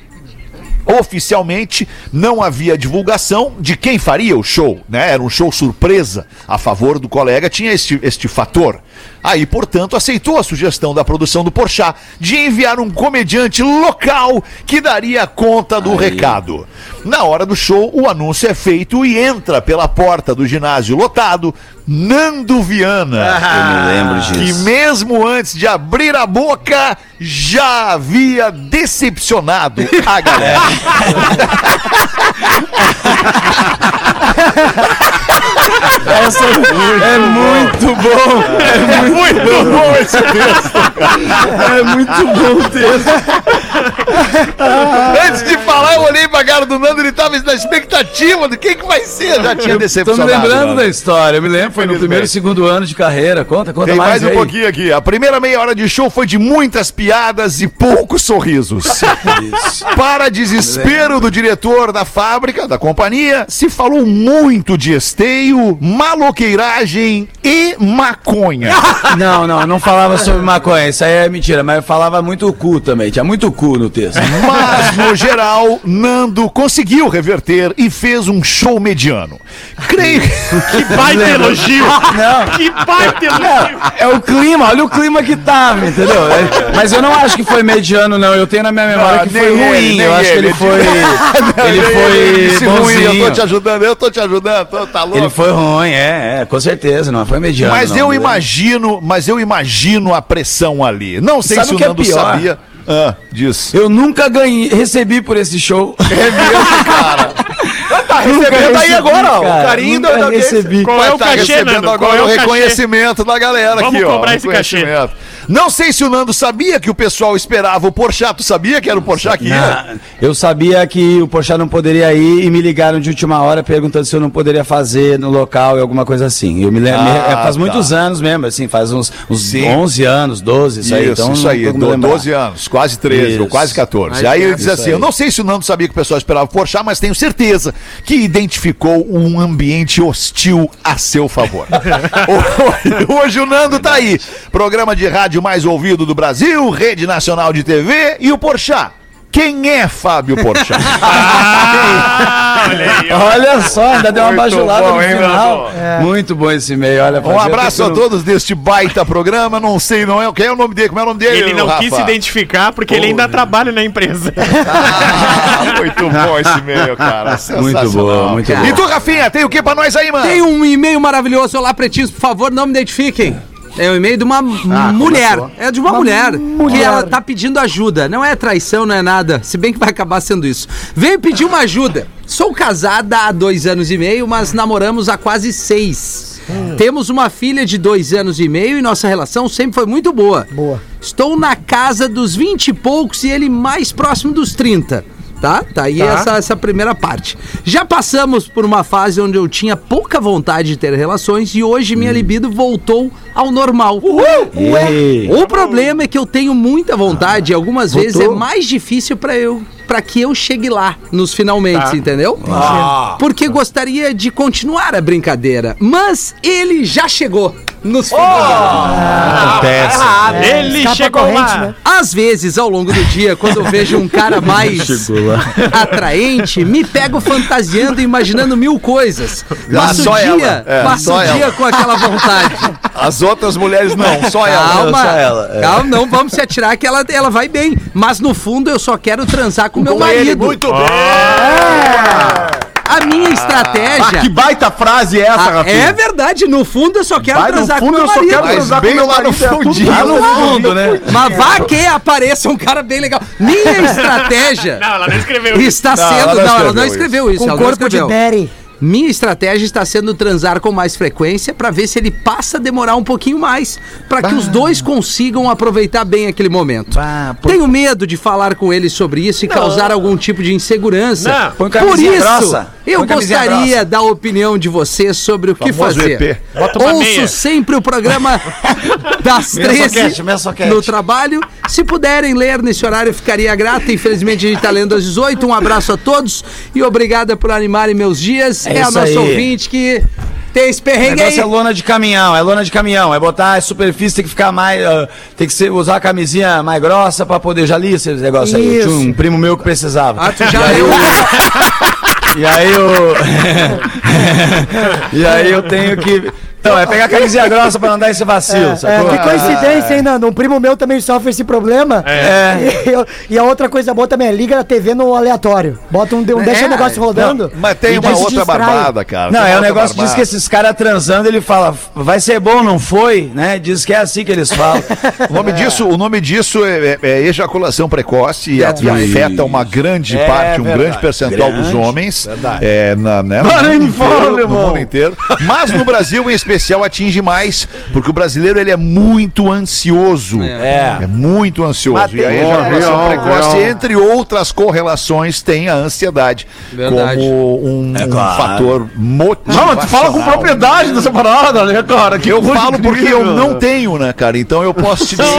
Oficialmente, não havia divulgação de quem faria o show, né? Era um show surpresa a favor do colega, tinha este, este fator. Aí, portanto, aceitou a sugestão da produção do Porchat de enviar um comediante local que daria conta do recado. Na hora do show, o anúncio é feito e entra pela porta do ginásio lotado Nando Viana. Eu me lembro Que disso. mesmo antes de abrir a boca, já havia decepcionado a galera. Essa é muito bom. É muito bom esse texto. É muito bom o texto. Antes de falar, eu olhei pra cara do Nando, ele tava na expectativa de quem que vai ser. Já tinha Tô me decepcionado. lembrando Nando. da história. Eu me lembro, foi no primeiro e segundo ano de carreira. Conta, conta Tem mais mais. um aí. pouquinho aqui. A primeira meia hora de show foi de muitas piadas e poucos sorrisos. Para desespero do diretor da fábrica, da companhia, se falou muito de esteio, maloqueiragem e maconha. Não, não, eu não falava sobre maconha. Isso aí é mentira, mas eu falava muito cu também. Tinha muito cu no texto. Mas, no geral, Nando conseguiu reverter e fez um show mediano. Creio Que baita elogio! Não. Que baita elogio! É o clima, olha o clima que tava, entendeu? É, Mas eu não acho que foi mediano, não. Eu tenho na minha memória Ah, que foi ruim. ele, eu acho que ele. ele foi. ele Ele foi ruim, eu tô te ajudando, eu tô te ajudando, tô- tá louco. Ele foi ruim, é, é, com certeza, não foi mediano. Mas não, eu beleza? Imagino, mas eu imagino a pressão ali. Não sei Sabe se o é Nando pior? sabia. Ah, diz. Eu nunca ganhei, recebi por esse show. É mesmo, cara. tá recebendo aí recebi, agora, ó, o carinho da nunca da audiência. recebi. Qual Vai é o tá cachê, recebendo Nando? agora Qual é o o cachê? reconhecimento da galera Vamos aqui, ó. cobrar esse cachê. Não sei se o Nando sabia que o pessoal esperava o Porchat. Tu sabia que era o Porchat que ia? Eu sabia que o Porchat não poderia ir e me ligaram de última hora perguntando se eu não poderia fazer no local e alguma coisa assim. Eu me lembro, Ah, é, faz tá. muitos anos mesmo, assim, faz uns, uns Sim. 11 anos, 12, isso, aí. Isso, Então, isso aí, tô me do- lembrando. 12 anos, quase 13, Isso. ou quase 14. Mais aí ele perto, diz assim: aí. Eu não sei se o Nando sabia que o pessoal esperava o Porchat, mas tenho certeza que identificou um ambiente hostil a seu favor. Hoje o Nando tá aí. Programa de rádio mais ouvido do Brasil, Rede Nacional de TV e o Porchat. Quem é Fábio Porchat? Ah, olha aí. Olha só, ainda deu uma Muito bajulada bom, no hein, final. Muito bom esse e-mail, olha. Um abraço a todos deste baita programa. Não sei, não é. Quem é o nome dele? Como é o nome dele? Ele não Rafa? quis se identificar porque ele ainda trabalha na empresa. Ah, muito bom esse e-mail, cara. Muito bom, muito bom. E tu, Rafinha, tem o que pra nós aí, mano? Tem um e-mail maravilhoso. Olá, pretinhos, por favor, não me identifiquem. É um e-mail de uma mulher. É de uma, mulher, que ela tá pedindo ajuda. Não é traição, não é nada. Se bem que vai acabar sendo isso. Veio pedir uma ajuda. Sou casada há dois anos e meio, mas namoramos há quase seis. Temos uma filha de dois anos e meio e nossa relação sempre foi muito boa. Boa. Estou na casa dos 20 e poucos e ele mais próximo dos 30. Tá? Tá aí Essa, essa primeira parte. Já passamos por uma fase onde eu tinha pouca vontade de ter relações e hoje minha libido voltou ao normal. Ei. O problema é que eu tenho muita vontade e algumas vezes é mais difícil pra eu para que eu chegue lá nos finalmente, entendeu? Porque gostaria de continuar a brincadeira, mas ele já chegou nos finalmente. Acontece. Ele Escapa chegou corrente, lá. né? Às vezes, ao longo do dia, quando eu vejo um cara mais atraente, me pego fantasiando e imaginando mil coisas. Ah, Passo só o dia, ela. É, passo só o dia ela. com aquela vontade. As outras mulheres não, só ela. Calma, só ela, é. calma, não vamos se atirar que ela, ela vai bem. Mas no fundo eu só quero transar com meu Com ele, marido. muito bem. A minha estratégia. Ah, que baita frase é essa, Ah, Rafinha? é verdade, no fundo eu só quero Vai, no transar fundo com meu eu só marido. quero Mas transar bem com meu lá no marido, é fundinho. lá no fundo, né? Mas vá que apareça um cara bem legal. Minha estratégia Não, ela não escreveu isso. está Não, sendo. ela não Não, ela não escreveu isso. Com corpo de escreveu. Minha estratégia está sendo transar com mais frequência para ver se ele passa a demorar um pouquinho mais, para que os dois consigam aproveitar bem aquele momento. Bah, pô. Tenho medo de falar com ele sobre isso e causar algum tipo de insegurança. Não. Põe Por isso, grossa. eu gostaria grossa. da opinião de vocês sobre o que fazer. EP. Ouço meia. sempre o programa das Meia 13 soquete, meia soquete. no trabalho. Se puderem ler nesse horário, ficaria grata. Infelizmente, a gente tá lendo às 18. Um abraço a todos e obrigada por animarem meus dias. É É, a isso nossa aí. ouvinte que tem esse O perrengue aí. é lona de caminhão, é lona de caminhão. É botar a superfície, tem que ficar mais. ah, tem que ser, usar a camisinha mais grossa pra poder. Já li esse negócio aí. Isso. Tinha um primo meu que precisava. Ah, tu já e aí, leu? eu, e aí eu. e aí eu tenho que. Então, é pegar a camisinha grossa pra não dar esse vacilo, É, sacou? que coincidência, hein, Nando? Um primo meu também sofre esse problema. É. E, eu- e a outra coisa boa também é liga a TV no aleatório. Bota um, um deixa É, o negócio rodando. Mas tem uma outra distrai. barbada, cara. Não, Tem é o negócio diz barbada. que esses caras transando, ele fala, vai ser bom, não foi, né? Diz que é assim que eles falam. O nome disso, o nome disso é, é- é ejaculação precoce e, e afeta uma grande É parte, um verdade. grande percentual dos Grande. homens. Verdade. É, na, né, no, mundo inteiro, no irmão. mundo inteiro. Mas no Brasil, em especial, atinge mais, porque o brasileiro ele é muito ansioso. É. É muito ansioso. Mas E a tem- ejaculação precoce, entre outras correlações, tem a ansiedade Verdade. como um, um claro. fator motivacional. Não, mas tu fala com propriedade dessa parada, né, cara? Que Eu falo porque incrível. eu não tenho, né, cara? Então eu posso te dizer.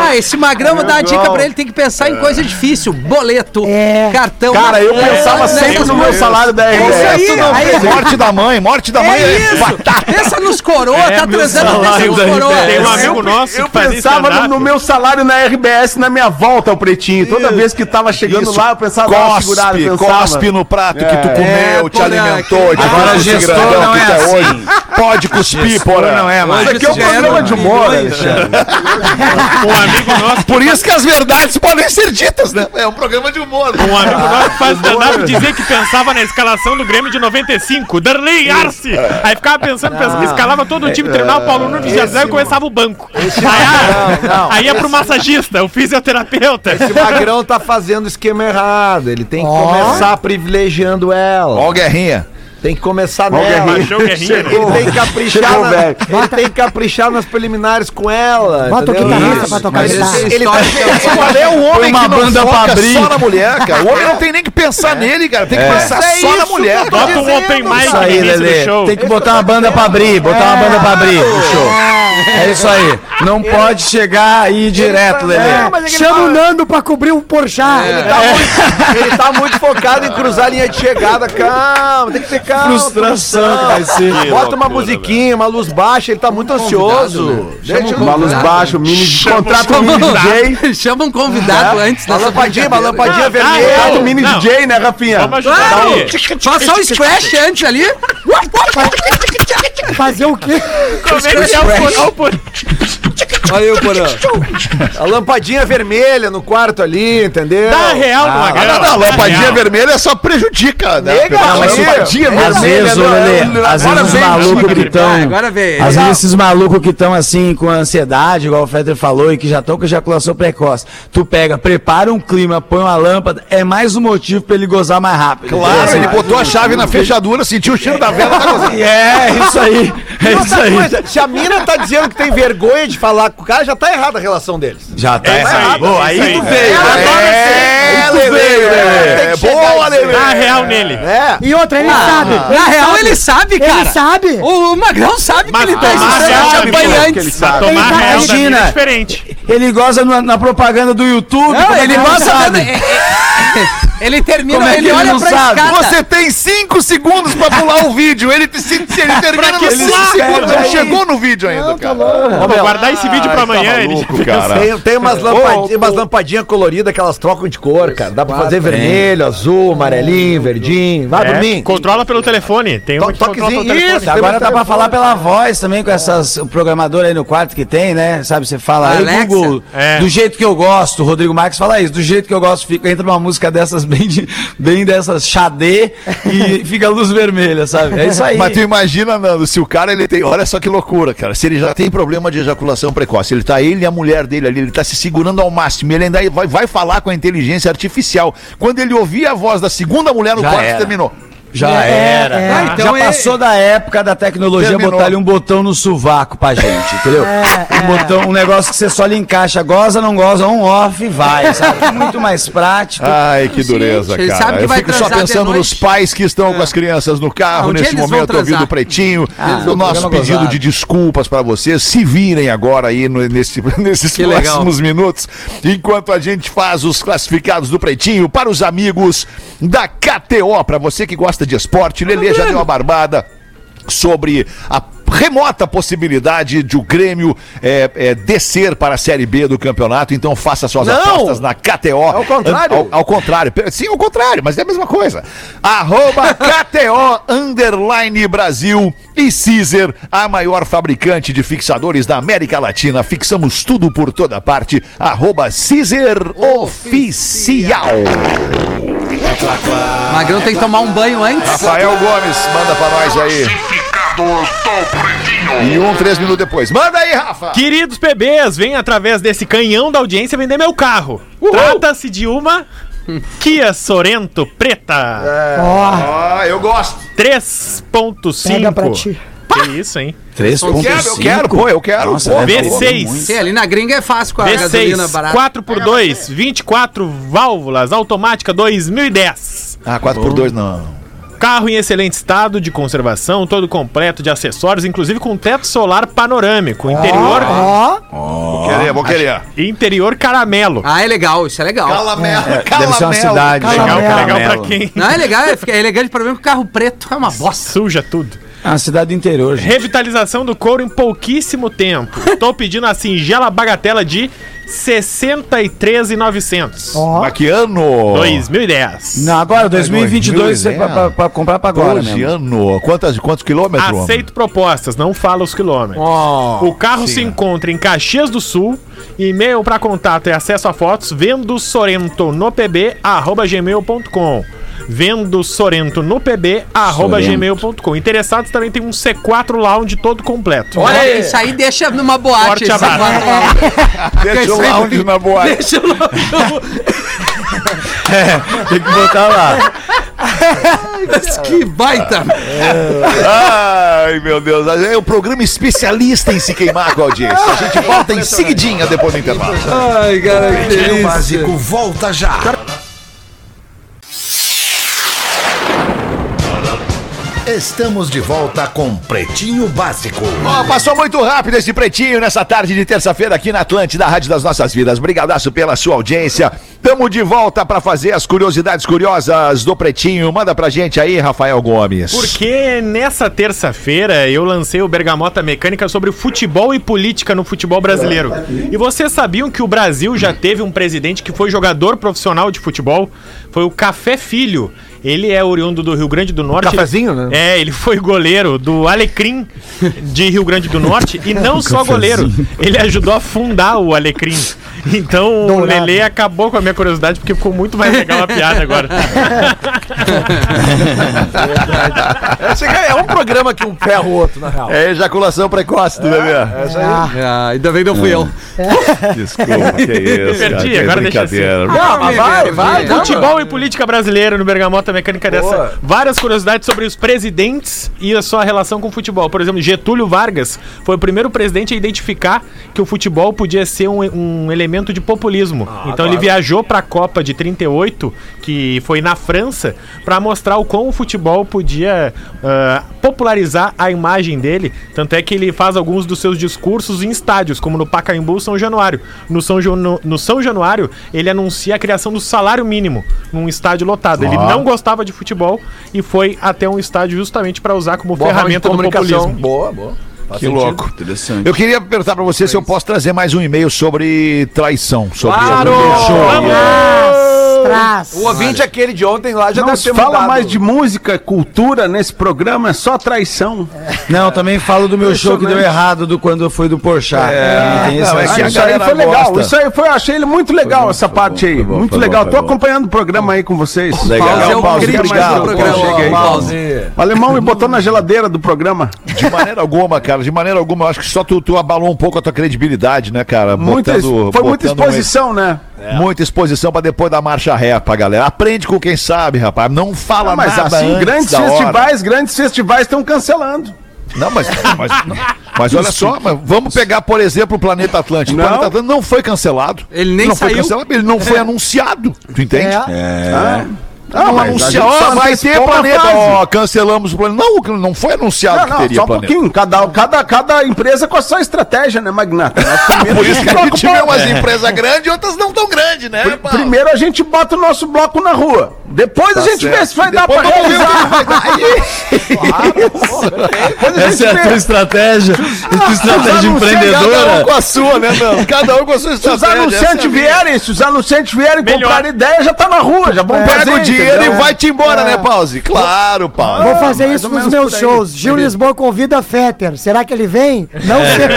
Ah, esse magrão, vou dar uma dica pra ele, tem que pensar em coisa difícil. Boleto, É. cartão. Cara, eu É, pensava sempre no meu salário da É isso RBS. aí, aí, morte da mãe, morte da mãe É isso! Pensa nos coroa, tá transando, pensa nos coroa. Tem um Eu- amigo nosso eu pensava no, no meu salário na RBS na minha volta ao pretinho. Toda vez que tava chegando Isso. lá, eu pensava, dava uma segurada, Cospe, eu pensava. cospe no prato que tu comeu, É, te alimentou, te Agora gestor não é assim. Pode cuspir, porra. não é mais. Isso aqui é um programa de humor. Alexandre. Um amigo nosso, Por isso que as verdades podem ser ditas, né? É um programa de humor. um amigo nosso que faz stand-up dizia que pensava na escalação do Grêmio de 95, Darley Arce. Aí ficava pensando, pensando escalava todo o time, treinava o Paulo Nunes de Zé e começava o banco. Aí, ah, Não, não. aí ia pro massagista, o fisioterapeuta. Esse magrão tá fazendo o esquema errado. Ele tem que começar privilegiando ela. Ó, o Guerrinha. Tem que começar Ó, nela. Guerrinha. Né? Ele tem que caprichar, Chegou, na- velho. ele tem que caprichar nas preliminares com ela. Bota o guitarrista pra tocar esse- Ele tá... Qual é o homem uma que não banda pra foca abrir. só na mulher, cara? O homem não tem nem que pensar nele, cara. Tem que pensar É só na mulher. Bota um open mic aí, Lelê. show. Tem que botar uma banda pra abrir, botar uma banda pra abrir no show. É isso aí. Não pode chegar ir direto, Lelê. É, é ele Chama o tá- Nando pra cobrir o Porchat. Ele tá, muito, ele tá muito focado em cruzar a linha de chegada. Calma, tem que ter calma. Frustração que vai ser. Bota uma musiquinha, uma luz baixa, ele tá muito ansioso. Deixa Uma luz baixa, mini de contrato um mini DJ. Chama um convidado antes uma dessa lampadinha, uma lampadinha vermelha. Contrato Não, mini não. DJ, né, Rafinha? Claro! Faz só um scratch antes ali. Fazer o quê? Como é que é o o porão? Olha aí o porão. A lampadinha vermelha no quarto ali, entendeu? Dá real Ah, magrão. não, não, dá lampadinha real. vermelha só prejudica, né? Nega, Não, mas lampadinha Às Às vermelha. vezes, não, às vezes os malucos que estão. agora vem. Às vezes esses malucos que estão assim, com ansiedade, igual o Fetter falou, e que já estão com ejaculação precoce. Tu pega, prepara um clima, põe uma lâmpada, é mais um motivo pra ele gozar mais rápido. Claro, Entendeu? ele botou a chave na fechadura, sentiu o cheiro da vela. tá gozando. É, isso aí. É isso aí. se a mina tá dizendo que tem vergonha de falar com o cara, já tá errada a relação deles. Já tá É isso aí, errado. Boa, é isso aí tu aí. veio. É, Aí Lelê. que chegar Boa, e. Lelê. Dá real nele. É. E outra, ele sabe. Na real, ele sabe, cara. Ele sabe. O Magrão sabe que ele tá existindo que ele antes. sabe. Tomar Ele tá- real é imagina. diferente. Ele goza na, na propaganda do YouTube. Não, é ele não sabe? dando- é- é- Ele termina, Como é que ele ele olha não pra sabe? escada. Você tem 5 segundos pra pular o vídeo. Ele, se, se ele termina que nos 5 pular? segundos. Ele chegou no vídeo ainda, cara. Vou guardar esse vídeo pra amanhã. ele já maluco, cara. Tem, tem umas, lampadinhas, umas lampadinhas coloridas que elas trocam de cor, cara. Dá pra fazer vermelho, azul, amarelinho, verdinho. Vai É, dormir. Controla pelo telefone. Tem uma To- toquezinho, telefone. isso. Agora dá um pra falar pela voz também, com essas o programador aí no quarto que tem, né? Sabe, você fala aí. Google, É. do jeito que eu gosto, o Rodrigo Marques fala isso, do jeito que eu gosto, fica, entra uma música dessas bem, de- bem dessas xadê e fica a luz vermelha, sabe? É isso aí. Mas tu imagina, Nando, se o cara ele tem. Olha só que loucura, cara. Se ele já tem problema de ejaculação precoce, ele tá ele e a mulher dele ali, ele tá se segurando ao máximo. Ele ainda vai, vai falar com a inteligência artificial. Quando ele ouvir a voz da segunda mulher no Já quarto, era. terminou. Já É, era. é. Ah, então Já é- passou da época da tecnologia Terminou. botar ali um botão no sovaco pra gente, entendeu? um botão, um negócio que você só lhe encaixa, goza, não goza, on, off e vai, sabe? É Muito mais prático. Ai, que dureza, ele cara. sabe que Eu fico só pensando nos pais que estão com as crianças no carro nesse momento, ouvindo o pretinho. Ah, o nosso pedido gozado. de desculpas pra vocês. Se virem agora aí no- nesse- nesses Que legal. próximos minutos, enquanto a gente faz os classificados do pretinho para os amigos da KTO. Pra você que gosta de esporte, Lelê já deu uma barbada sobre a remota possibilidade de o Grêmio é, é, descer para a Série B do campeonato, então faça suas Não! apostas na KTO. Ao contrário. Ao, ao contrário. Sim, ao contrário, mas é a mesma coisa. Arroba KTO Underline Brasil e Caesar, a maior fabricante de fixadores da América Latina. Fixamos tudo por toda parte. Arroba Caesar Oficial. Magrão tem que tomar um banho antes. Rafael Gomes, manda pra nós aí. E um, três minutos depois. Manda aí, Rafa! Queridos PBs, vem através desse canhão da audiência vender meu carro. Trata-se de uma Kia Sorento preta. Ó, Ah, eu gosto. 3.5. pega pra ti. Que isso, hein? 3.5. Eu quero, eu quero, pô, eu quero. Nossa, pô. é V6. Sim, ali na gringa é fácil com a gasolina V6, barata. 4x2, 24 válvulas, automática 2010. Ah, 4x2 não. Carro em excelente estado de conservação, todo completo de acessórios, inclusive com teto solar panorâmico. Interior, Ó, Vou querer, vou querer. interior caramelo. Ah, é legal, isso é legal. Calamelo, Deve ser uma cidade. Legal, Caramelo. legal pra quem Não, é legal, é, fica- é elegante, o problema é que o carro preto é uma bosta. suja tudo. É uma cidade do interior, gente. Revitalização do couro em pouquíssimo tempo. Estou pedindo a singela bagatela de 63,900. ó. Mas que ano? 2010. Não, agora, 2022, é pra, pra- pra comprar pra agora Hoje, mesmo. ano. Quantas, quantos quilômetros? homem? Aceito propostas, não fala os quilômetros. o carro se encontra em Caxias do Sul. E-mail para contato e acesso a fotos vendo Sorento no pb arroba gmail.com. Vendo Sorento no pb arroba gmail.com. Interessados também tem um C4 Lounge todo completo. Olha, isso aí deixa numa boate. Forte abraço. quadro. Deixa o lounge na boa. Deixa o Tem que botar lá. Mas que baita. Ai, meu Deus. É o programa especialista em se queimar com a audiência. A gente volta em seguidinha depois do intervalo. Ai, cara, que delícia. Básico volta já. Estamos de volta com Pretinho Básico. Ó, passou muito rápido esse pretinho nessa tarde de terça-feira aqui na Atlântida, Rádio das Nossas Vidas. Brigadaço pela sua audiência. Tamo de volta pra fazer as curiosidades curiosas do pretinho. Manda pra gente aí, Rafael Gomes. Porque nessa terça-feira eu lancei o Bergamota Mecânica sobre futebol e política no futebol brasileiro. E vocês sabiam que o Brasil já teve um presidente que foi jogador profissional de futebol? Foi o Café Filho. Ele é oriundo do Rio Grande do Norte. Cafezinho, né? É, ele foi goleiro do Alecrim de Rio Grande do Norte e não só goleiro, ele ajudou a fundar o Alecrim. Então o Lelê acabou com a minha curiosidade porque ficou muito mais legal a piada agora. Aqui é um programa que um ferra o outro, na real. É ejaculação precoce do bebê. Ah, ainda bem que não fui eu. Desculpa, que isso. Perdi, cara, agora deixa brincadeira. Não, mas vai, vai. É. Futebol e política brasileira no Bergamota Mecânica dessa. Várias curiosidades sobre os presidentes e a sua relação com o futebol. Por exemplo, Getúlio Vargas foi o primeiro presidente a identificar que o futebol podia ser um, um elemento de populismo. então ele viajou para a Copa de 38, que foi na França, para mostrar o quão o futebol podia ah, popularizar a imagem dele. Tanto é que ele faz alguns dos seus discursos em estádios, como no Pacaembu São Januário. No São, Jo- no, no São Januário, ele anuncia a criação do salário mínimo num estádio lotado. Ele não gostava de futebol e foi até um estádio justamente para usar como ferramenta do populismo. Boa, boa. Faz Que sentido. louco. Interessante. Eu queria perguntar pra você se eu posso trazer mais um e-mail sobre traição. Sobre Claro! Traz. O ouvinte aquele de ontem lá já Não deve se ter fala mudado. mais de música, cultura nesse programa, é só traição. Não, também falo do meu show que deu errado do quando foi do Porchat. É, Tem esse não, é que isso aí foi legal. gosta. Isso aí foi, achei ele muito legal, essa parte aí. bom, muito bom, legal. Tô bom. acompanhando o programa aí com vocês. Legal. Pause é o Pause, obrigado. Pause. O alemão me botou na geladeira do programa. De maneira alguma, cara, de maneira alguma, eu acho que só tu, tu abalou um pouco a tua credibilidade, né, cara? Muita, Botando- foi muita botando um- exposição, né? Muita exposição pra depois da marcha ré pra galera. Aprende com quem sabe, rapaz. Não fala Ah, mas nada assim, antes grandes da hora. festivais, grandes festivais estão cancelando. Não, mas, mas, mas olha só, mas vamos pegar, por exemplo, o Planeta Atlântico. Não. O Planeta Atlântico não foi cancelado. Ele nem não foi saiu. cancelado, ele não foi anunciado. Tu entende? É. Ah, Ah, Não mas a anunciar, ó, só vai ter planeta. Ó, cancelamos o planeta. Não, não foi anunciado Não, que não, teria só um planeta. pouquinho. Cada, cada, cada, empresa com a sua estratégia, né, Magnata? Por isso que a gente vê umas empresas grandes e outras não tão grandes, né? Paulo? Primeiro a gente bota o nosso bloco na rua. Depois a gente vê se vai dar pra que realizar. vai dar. Gente Essa é a tua estratégia. A tua estratégia Cada um empreendedora. com a sua, né, Nando? Cada um com a sua Se os estratégia. anunciantes essa é a vierem, se os anunciantes vierem comprar ideia, já tá na rua, já vão minha. fazer o dinheiro e entendeu? vai-te embora, né, Pause? Claro, Paulo. Vou fazer isso nos meus shows. Gil Lisboa convida Fetter. Será que ele vem? Não sei.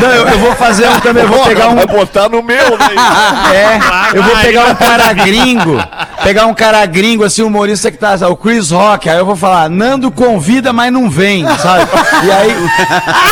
Não, eu, eu vou fazer um também, eu vou pegar um. Vai botar no meu, né? É, eu vou pegar um cara gringo. Pegar um cara gringo, assim, humorista que tá, o Chris Rock. Aí eu vou falar, Nando convida, mas não vem, sabe? E aí.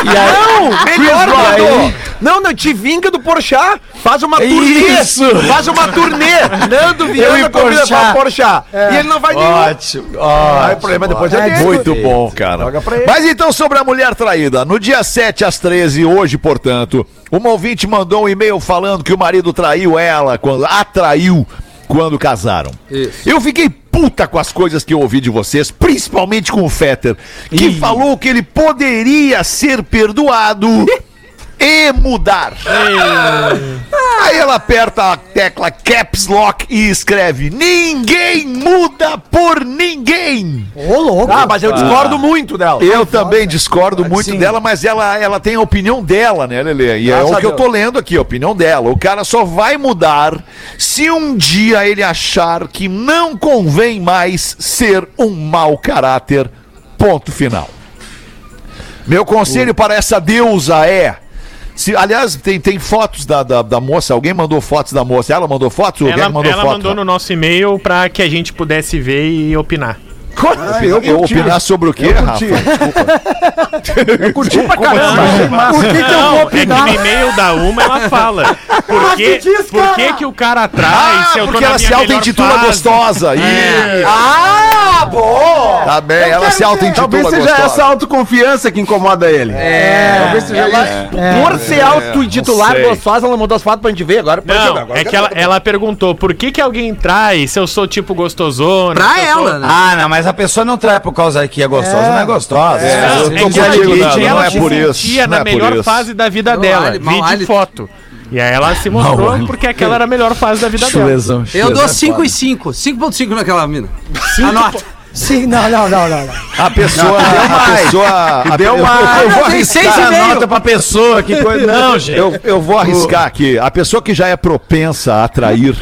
E aí Não, melhor, Rock, aí- Não, não, te vinga do Porchat. Faz uma turnê. Isso. Faz uma turnê. Nando Viana convida Porchat. pra Porchat. E ele não vai nenhum. Ótimo. Aí Ó, o problema depois é É, dele. Muito bom, cara. Mas então, sobre a mulher traída. No dia 7 às 13, hoje, portanto, uma ouvinte mandou um e-mail falando que o marido traiu ela, quando atraiu quando casaram. Eu fiquei puta com as coisas que eu ouvi de vocês, principalmente com o Fetter, que falou que ele poderia ser perdoado e mudar. Aí ela aperta a tecla Caps Lock e escreve: Ninguém muda por ninguém. Ô, louco. Ah, mas eu discordo muito dela. Eu também discordo muito sim. dela, mas ela, ela tem a opinião dela, né, Lele? E é Graças o a que eu Deus. tô lendo aqui, a opinião dela. O cara só vai mudar se um dia ele achar que não convém mais ser um mau caráter. Ponto final. Meu conselho para essa deusa é. Se, aliás, tem, tem fotos da, da, da moça. Alguém mandou fotos da moça? Ela mandou fotos? Alguém Ela, mandou ela foto? mandou no nosso e-mail pra que a gente pudesse ver e opinar. Eu, eu opinar sobre o quê, Rafa? Eu curti pra caramba, massa. Por que, que eu vou Não, é que opinar? no e-mail da uma ela fala. Por que, diz, por que, que o cara trai Ah, se eu tô porque ela se auto-intitula gostosa. Isso. Ah, bom. Tá bem, ela se auto-intitula Talvez seja gostosa. essa autoconfiança que incomoda ele. É. Talvez seja isso. Por ser auto-intitular não sei. gostosa, ela mandou as fotos pra gente ver agora. Não, agora é que ela, ela perguntou por que, que alguém trai se eu sou tipo gostosona? Pra eu ela, né? Ah, não, mas a pessoa não trai por causa que é gostosa, não é gostosa. É, é eu tô que ela, que Nando, não ela é se por isso, sentia não na é melhor isso. fase da vida Não, dela. Vídeo e foto. E aí ela se mostrou hálito. porque aquela era a melhor fase da vida dela. Chulezão, Eu dou chulezão. 5 e 5. 5.5 naquela mina. Anota. Sim, não, não, não, não. não. A pessoa, a pessoa, a, Deu eu, mais. eu vou Tem arriscar, meio. Nota pra pessoa, que coisa. Não, gente. eu, eu vou arriscar aqui. A pessoa que já é propensa a atrair,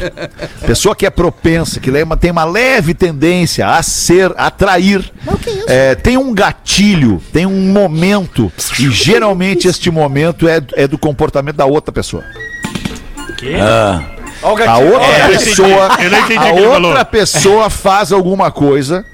pessoa que é propensa, que tem uma leve tendência a ser, a atrair, é, tem um gatilho, tem um momento, e geralmente este momento é, é do comportamento da outra pessoa. A outra É, eu não pessoa, entendi. Eu não entendi o a que outra pessoa faz alguma coisa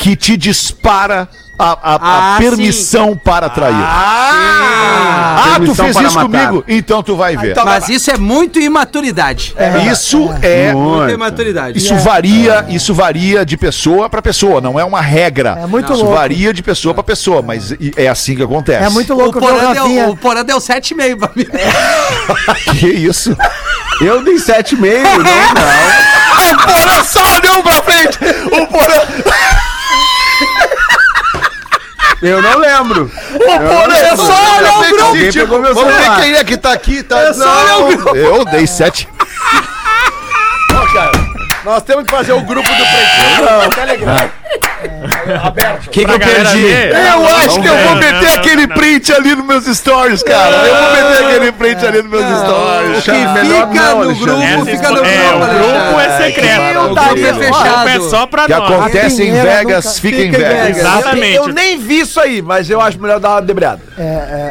que te dispara a, a- a Ah, permissão para atrair. Ah, tu Permissão fez isso matar. comigo? Então tu vai ver. Mas isso é muito imaturidade. isso é. Muita Muito. imaturidade. Isso varia, isso varia de pessoa para pessoa, não é uma regra. É muito isso louco. varia de pessoa para pessoa, mas é assim que acontece. É muito louco o Porã, deu, o Porã deu 7,5 pra mim. Que isso? Eu dei 7,5, não, não. o Porã só olhou pra frente! O Porã. Eu não lembro. O Porã é só olhar o grupo! Alguém pegou meu vamos ver quem é que tá aqui. Tá... É só olhar o grupo. Eu dei sete. Nós temos que fazer o grupo do Pretinho no Telegram. Aberto. O que, que eu perdi? ver. Eu acho que eu vou Não, meter não, aquele não. print ali nos meus stories, cara. Eu vou meter aquele print ali nos meus stories. Que melhor fica não, no grupo, fica no esco- é, grupo, o grupo é secreto. Eu O grupo daria- é é só pra que nós. acontece em Vegas, nunca- fica em fica em Vegas. Vegas. Exatamente. Eu nem vi isso aí, mas eu acho melhor dar uma debreada.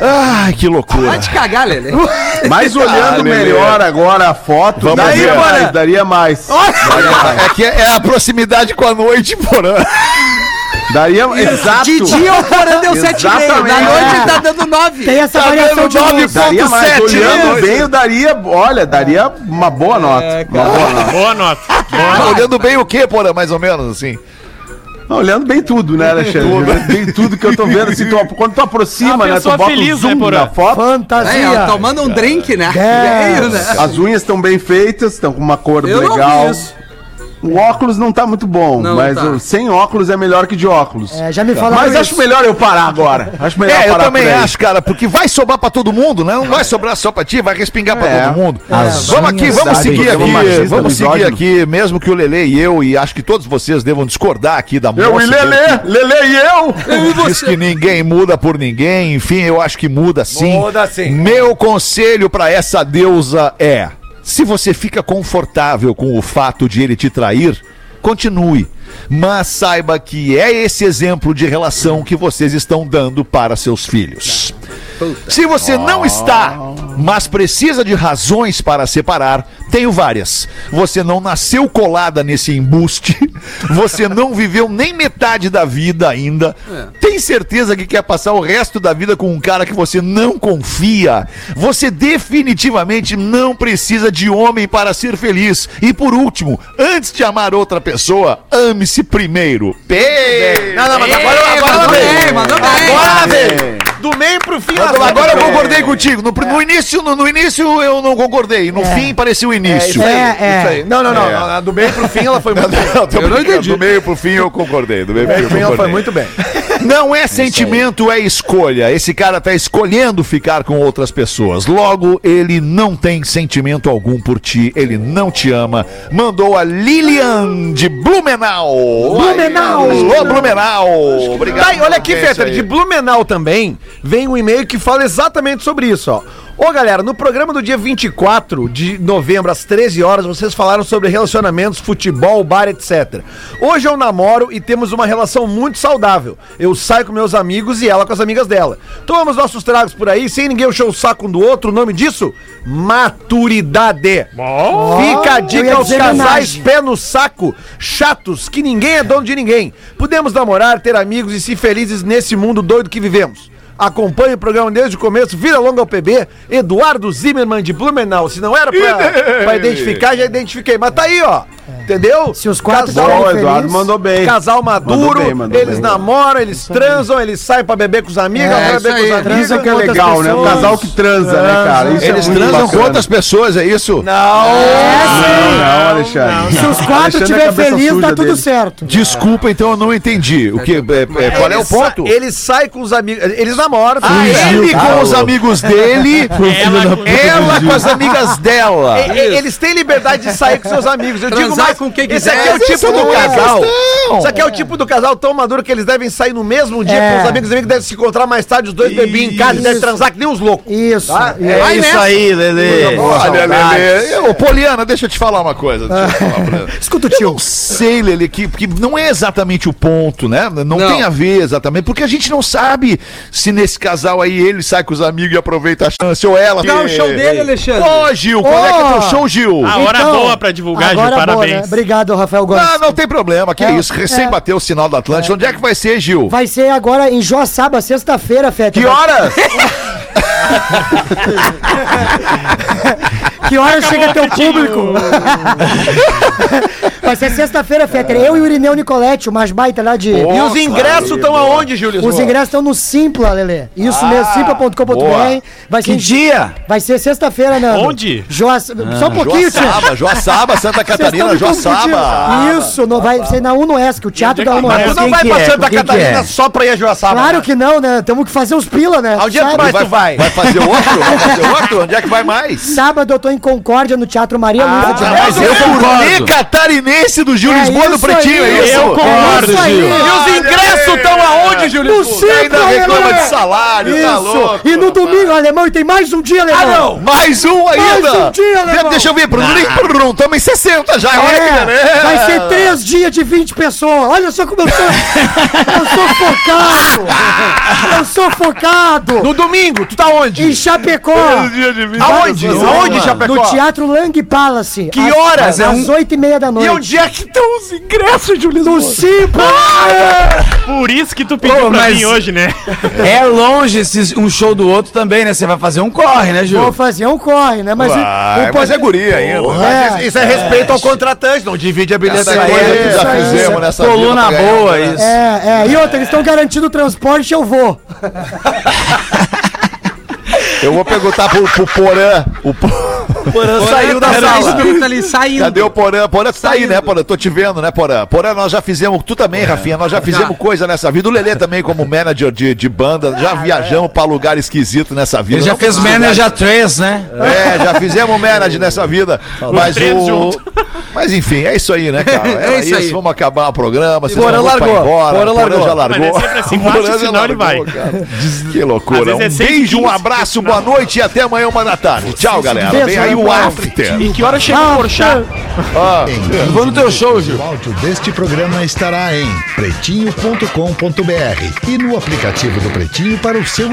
Ai, que loucura. Vai te cagar, Lele. Mas olhando Ah, melhor agora a foto, Vamos daria ver. mais, daria mais. É que é a proximidade com a noite, porã. Daria, exato. De dia o Porã deu 7,5. Na Exatamente. noite ele tá dando 9. Tem essa Tá variação de nove luz. Daria mais. 7 Olhando bem, eu daria, olha, daria uma boa nota. Uma boa nota. Boa nota. Tá olhando bem o quê, porã, mais ou menos, assim? Não, olhando bem tudo, né, Alexandre? Olhando bem tudo que eu tô vendo, assim, tu- quando tu aproxima, né, tu bota feliz, o zoom né, na foto, Fantasia. tomando um drink, né? É. Veio, né? as unhas estão bem feitas, estão com uma cor Eu não legal. vi isso. O óculos não tá muito bom, Não, mas tá. sem óculos é melhor que de óculos. É, já me falaram Mas isso. acho melhor eu parar agora. Acho melhor É, eu parar também por aí. acho, cara, porque vai sobrar pra todo mundo, né? Não vai sobrar só pra ti, vai respingar pra É. todo mundo. As Vamos aqui, vamos seguir eu aqui, vamos seguir misógino. aqui, mesmo que o Lele e eu, e acho que todos vocês devam discordar aqui da Eu moça. e Lelê, Lelê e eu. Diz que ninguém muda por ninguém, enfim, eu acho que muda sim. Muda sim. Meu conselho pra essa deusa é: se você fica confortável com o fato de ele te trair, continue. Mas saiba que é esse exemplo de relação que vocês estão dando para seus filhos. Se você não está, mas precisa de razões para separar, tenho várias. Você não nasceu colada nesse embuste, você não viveu nem metade da vida ainda. Tem certeza que quer passar o resto da vida com um cara que você não confia? Você definitivamente não precisa de homem para ser feliz. E por último, antes de amar outra pessoa, ame-se primeiro. Bem. Não, não, mas agora, agora ela mandou veio. bem, mandou bem. Agora veio. Do meio pro fim. ela Agora, agora eu concordei contigo. No, no início, no, no início eu não concordei. No fim pareceu o É início. aí, É, é. isso aí. Não, não, não. É. Do meio pro fim ela foi muito bem. Eu não entendi. Do meio pro fim eu concordei. Do meio pro fim ela foi muito bem. Não é sentimento, é escolha. Esse cara tá escolhendo ficar com outras pessoas. Logo, ele não tem sentimento algum por ti. Ele não te ama. Mandou a Lilian de Blumenau. Blumenau. Alô, Blumenau. Obrigado. Tá, e olha aqui, Fetter, de Blumenau também vem um e-mail que fala exatamente sobre isso, ó. Ô galera, no programa do dia 24 de novembro, às 13 horas, vocês falaram sobre relacionamentos, futebol, bar, etc. Hoje eu namoro e temos uma relação muito saudável. Eu saio com meus amigos e ela com as amigas dela. Tomamos nossos tragos por aí, sem ninguém encher o saco um do outro. O nome disso? Maturidade. Fica a dica aos casais pé no saco, chatos, que ninguém é dono de ninguém. Podemos namorar, ter amigos e ser felizes nesse mundo doido que vivemos. Acompanhe o programa desde o começo, vira longa ao PB, Eduardo Zimmermann de Blumenau. Se não era pra, pra identificar, já identifiquei. Mas tá aí, ó. Entendeu? Se os quatro Casal- estiverem Bom, o Eduardo mandou bem. Casal maduro, Mandou bem, mandou eles bem. namoram, eles transam, eles saem pra beber com os amigos, É, isso beber com os amigos. Isso que é legal, né? O pessoas. casal que transa, né, cara? Isso Eles é transam com bacana. outras pessoas, é isso? Não! Não, não, Alexandre. Se os quatro Alexandre é felizes, tá tudo dele. certo. Desculpa, então eu não entendi. O que, é- é- qual é o ponto? Ele sai com os amigos. Eles namoram. Ah, ele com os amigos dele, Ela com- com as amigas dela. Eles têm liberdade de sair com seus amigos. Eu digo Mais, com quem esse quiser. aqui é o tipo do é casal. Isso aqui é o tipo do casal tão maduro que eles devem sair no mesmo dia É. com os amigos. Os amigos devem se encontrar mais tarde, os dois bebem em casa e devem transar que nem uns loucos. Isso. Tá? E- É isso aí, Lelê. Olha, Lelê. Ô, Poliana, deixa eu te falar uma coisa. Deixa eu te falar, Poliana. Escuta o Eu tio. não sei, Lele, que, que não é exatamente o ponto, né? Não, Não. tem a ver exatamente, porque a gente não sabe se nesse casal aí ele sai com os amigos e aproveita a chance, ou ela. Dá o show dele, Alexandre. Ô, Gil, qual é que é teu show, Gil? A hora Então, boa pra divulgar, Gil. boa, Parabéns. né? Obrigado, Rafael Gomes. Ah, não tem problema, que É, isso. Recém é. bateu o sinal da Atlântica. Onde é que vai ser, Gil? Vai ser agora em Joaçaba, sexta-feira, Feta. Que horas? Que hora chega teu público? Vai ser sexta-feira, Fetter. Eu e o Irineu Nicolete, o mais baita lá de. E os ingressos estão aonde, Júlio? Os ingressos estão no Simpla, Lelê. Isso mesmo, simpla.com.br. boa. Vai ser Que dia? Vai ser sexta-feira, Nando. Onde? Joa... Só um pouquinho, tio. Joaçaba, Joaçaba, Santa Catarina. Joaçaba. Isso, não vai ser na Unoesc, o teatro da Mas tu Unoesc. não Quem vai pra é? Santa que Catarina é? só pra ir a Joaçaba. Claro né? que não, né? Temos que fazer os pila, né? Ao dia que mais tu vai? Vai fazer outro? Vai fazer outro? Onde é que vai mais? Sábado eu tô em Concórdia, no Teatro Maria Luísa de Mas eu turnê catarinense do Gil É Lisboa do isso Pretinho, aí. é isso? Eu concordo, aí. Gil. E os aonde, Júlio? No? Ainda reclama Lelê. de salário, tá Isso. louco? E no domingo, alemão, e tem mais um dia, alemão. Ah, não! Mais um ainda! um dia, alemão. Deixa eu ver, estamos em 60 já, olha É, que beleza. vai ser três dias de 20 pessoas. Olha só como eu sou. eu sou focado. Eu sou focado. No domingo, tu tá onde? Em Chapecó. Aonde? Aonde, Chapecó? No Teatro Lang Palace. Que às- horas? Às oito e meia da E noite. onde é que estão os ingressos, Júlio? No Simpla. Por isso que tu pediu Pô, pra mas- mim hoje, né? É longe esses- um show do outro também, né? Você vai fazer um corre, né, Vou Gil? fazer um corre, né? Mas, o- Vai, o mas é guri ainda. É. Isso, isso é respeito ao contratante, não divide a bilheteria. isso já fizemos nessa Coluna boa, né? isso. É, é. E outra, eles estão garantindo o transporte, eu vou. Eu vou perguntar pro, pro Porã. O, Po- Porã saiu da sala. escrito ali, saindo. Cadê o Porã? Porã, tu tá aí, né, Porã? Tô te vendo, né, Porã? Porã, nós já fizemos, tu também, Rafinha, nós já fizemos Já. coisa nessa vida. O Lelê também, como manager de, de banda, já viajamos pra lugar esquisito nessa vida. Ele já Não fez manager 3, né? É, já fizemos manager nessa vida. Mas o. Mas enfim, é isso aí, né, cara? Era É isso aí. Vamos acabar o programa. vocês Porã largou, Embora, Porã largou. já largou. Mas é sempre assim, O bate Porã o já sinal, vai. cara. Que loucura. Um é beijo, um 115, abraço, boa noite e até amanhã, uma da tarde. Tchau, galera. Vem aí o. After. E que hora chega o Porchat? Eu vou no teu show, Gil. O áudio deste programa estará em pretinho.com.br e no aplicativo do Pretinho para o seu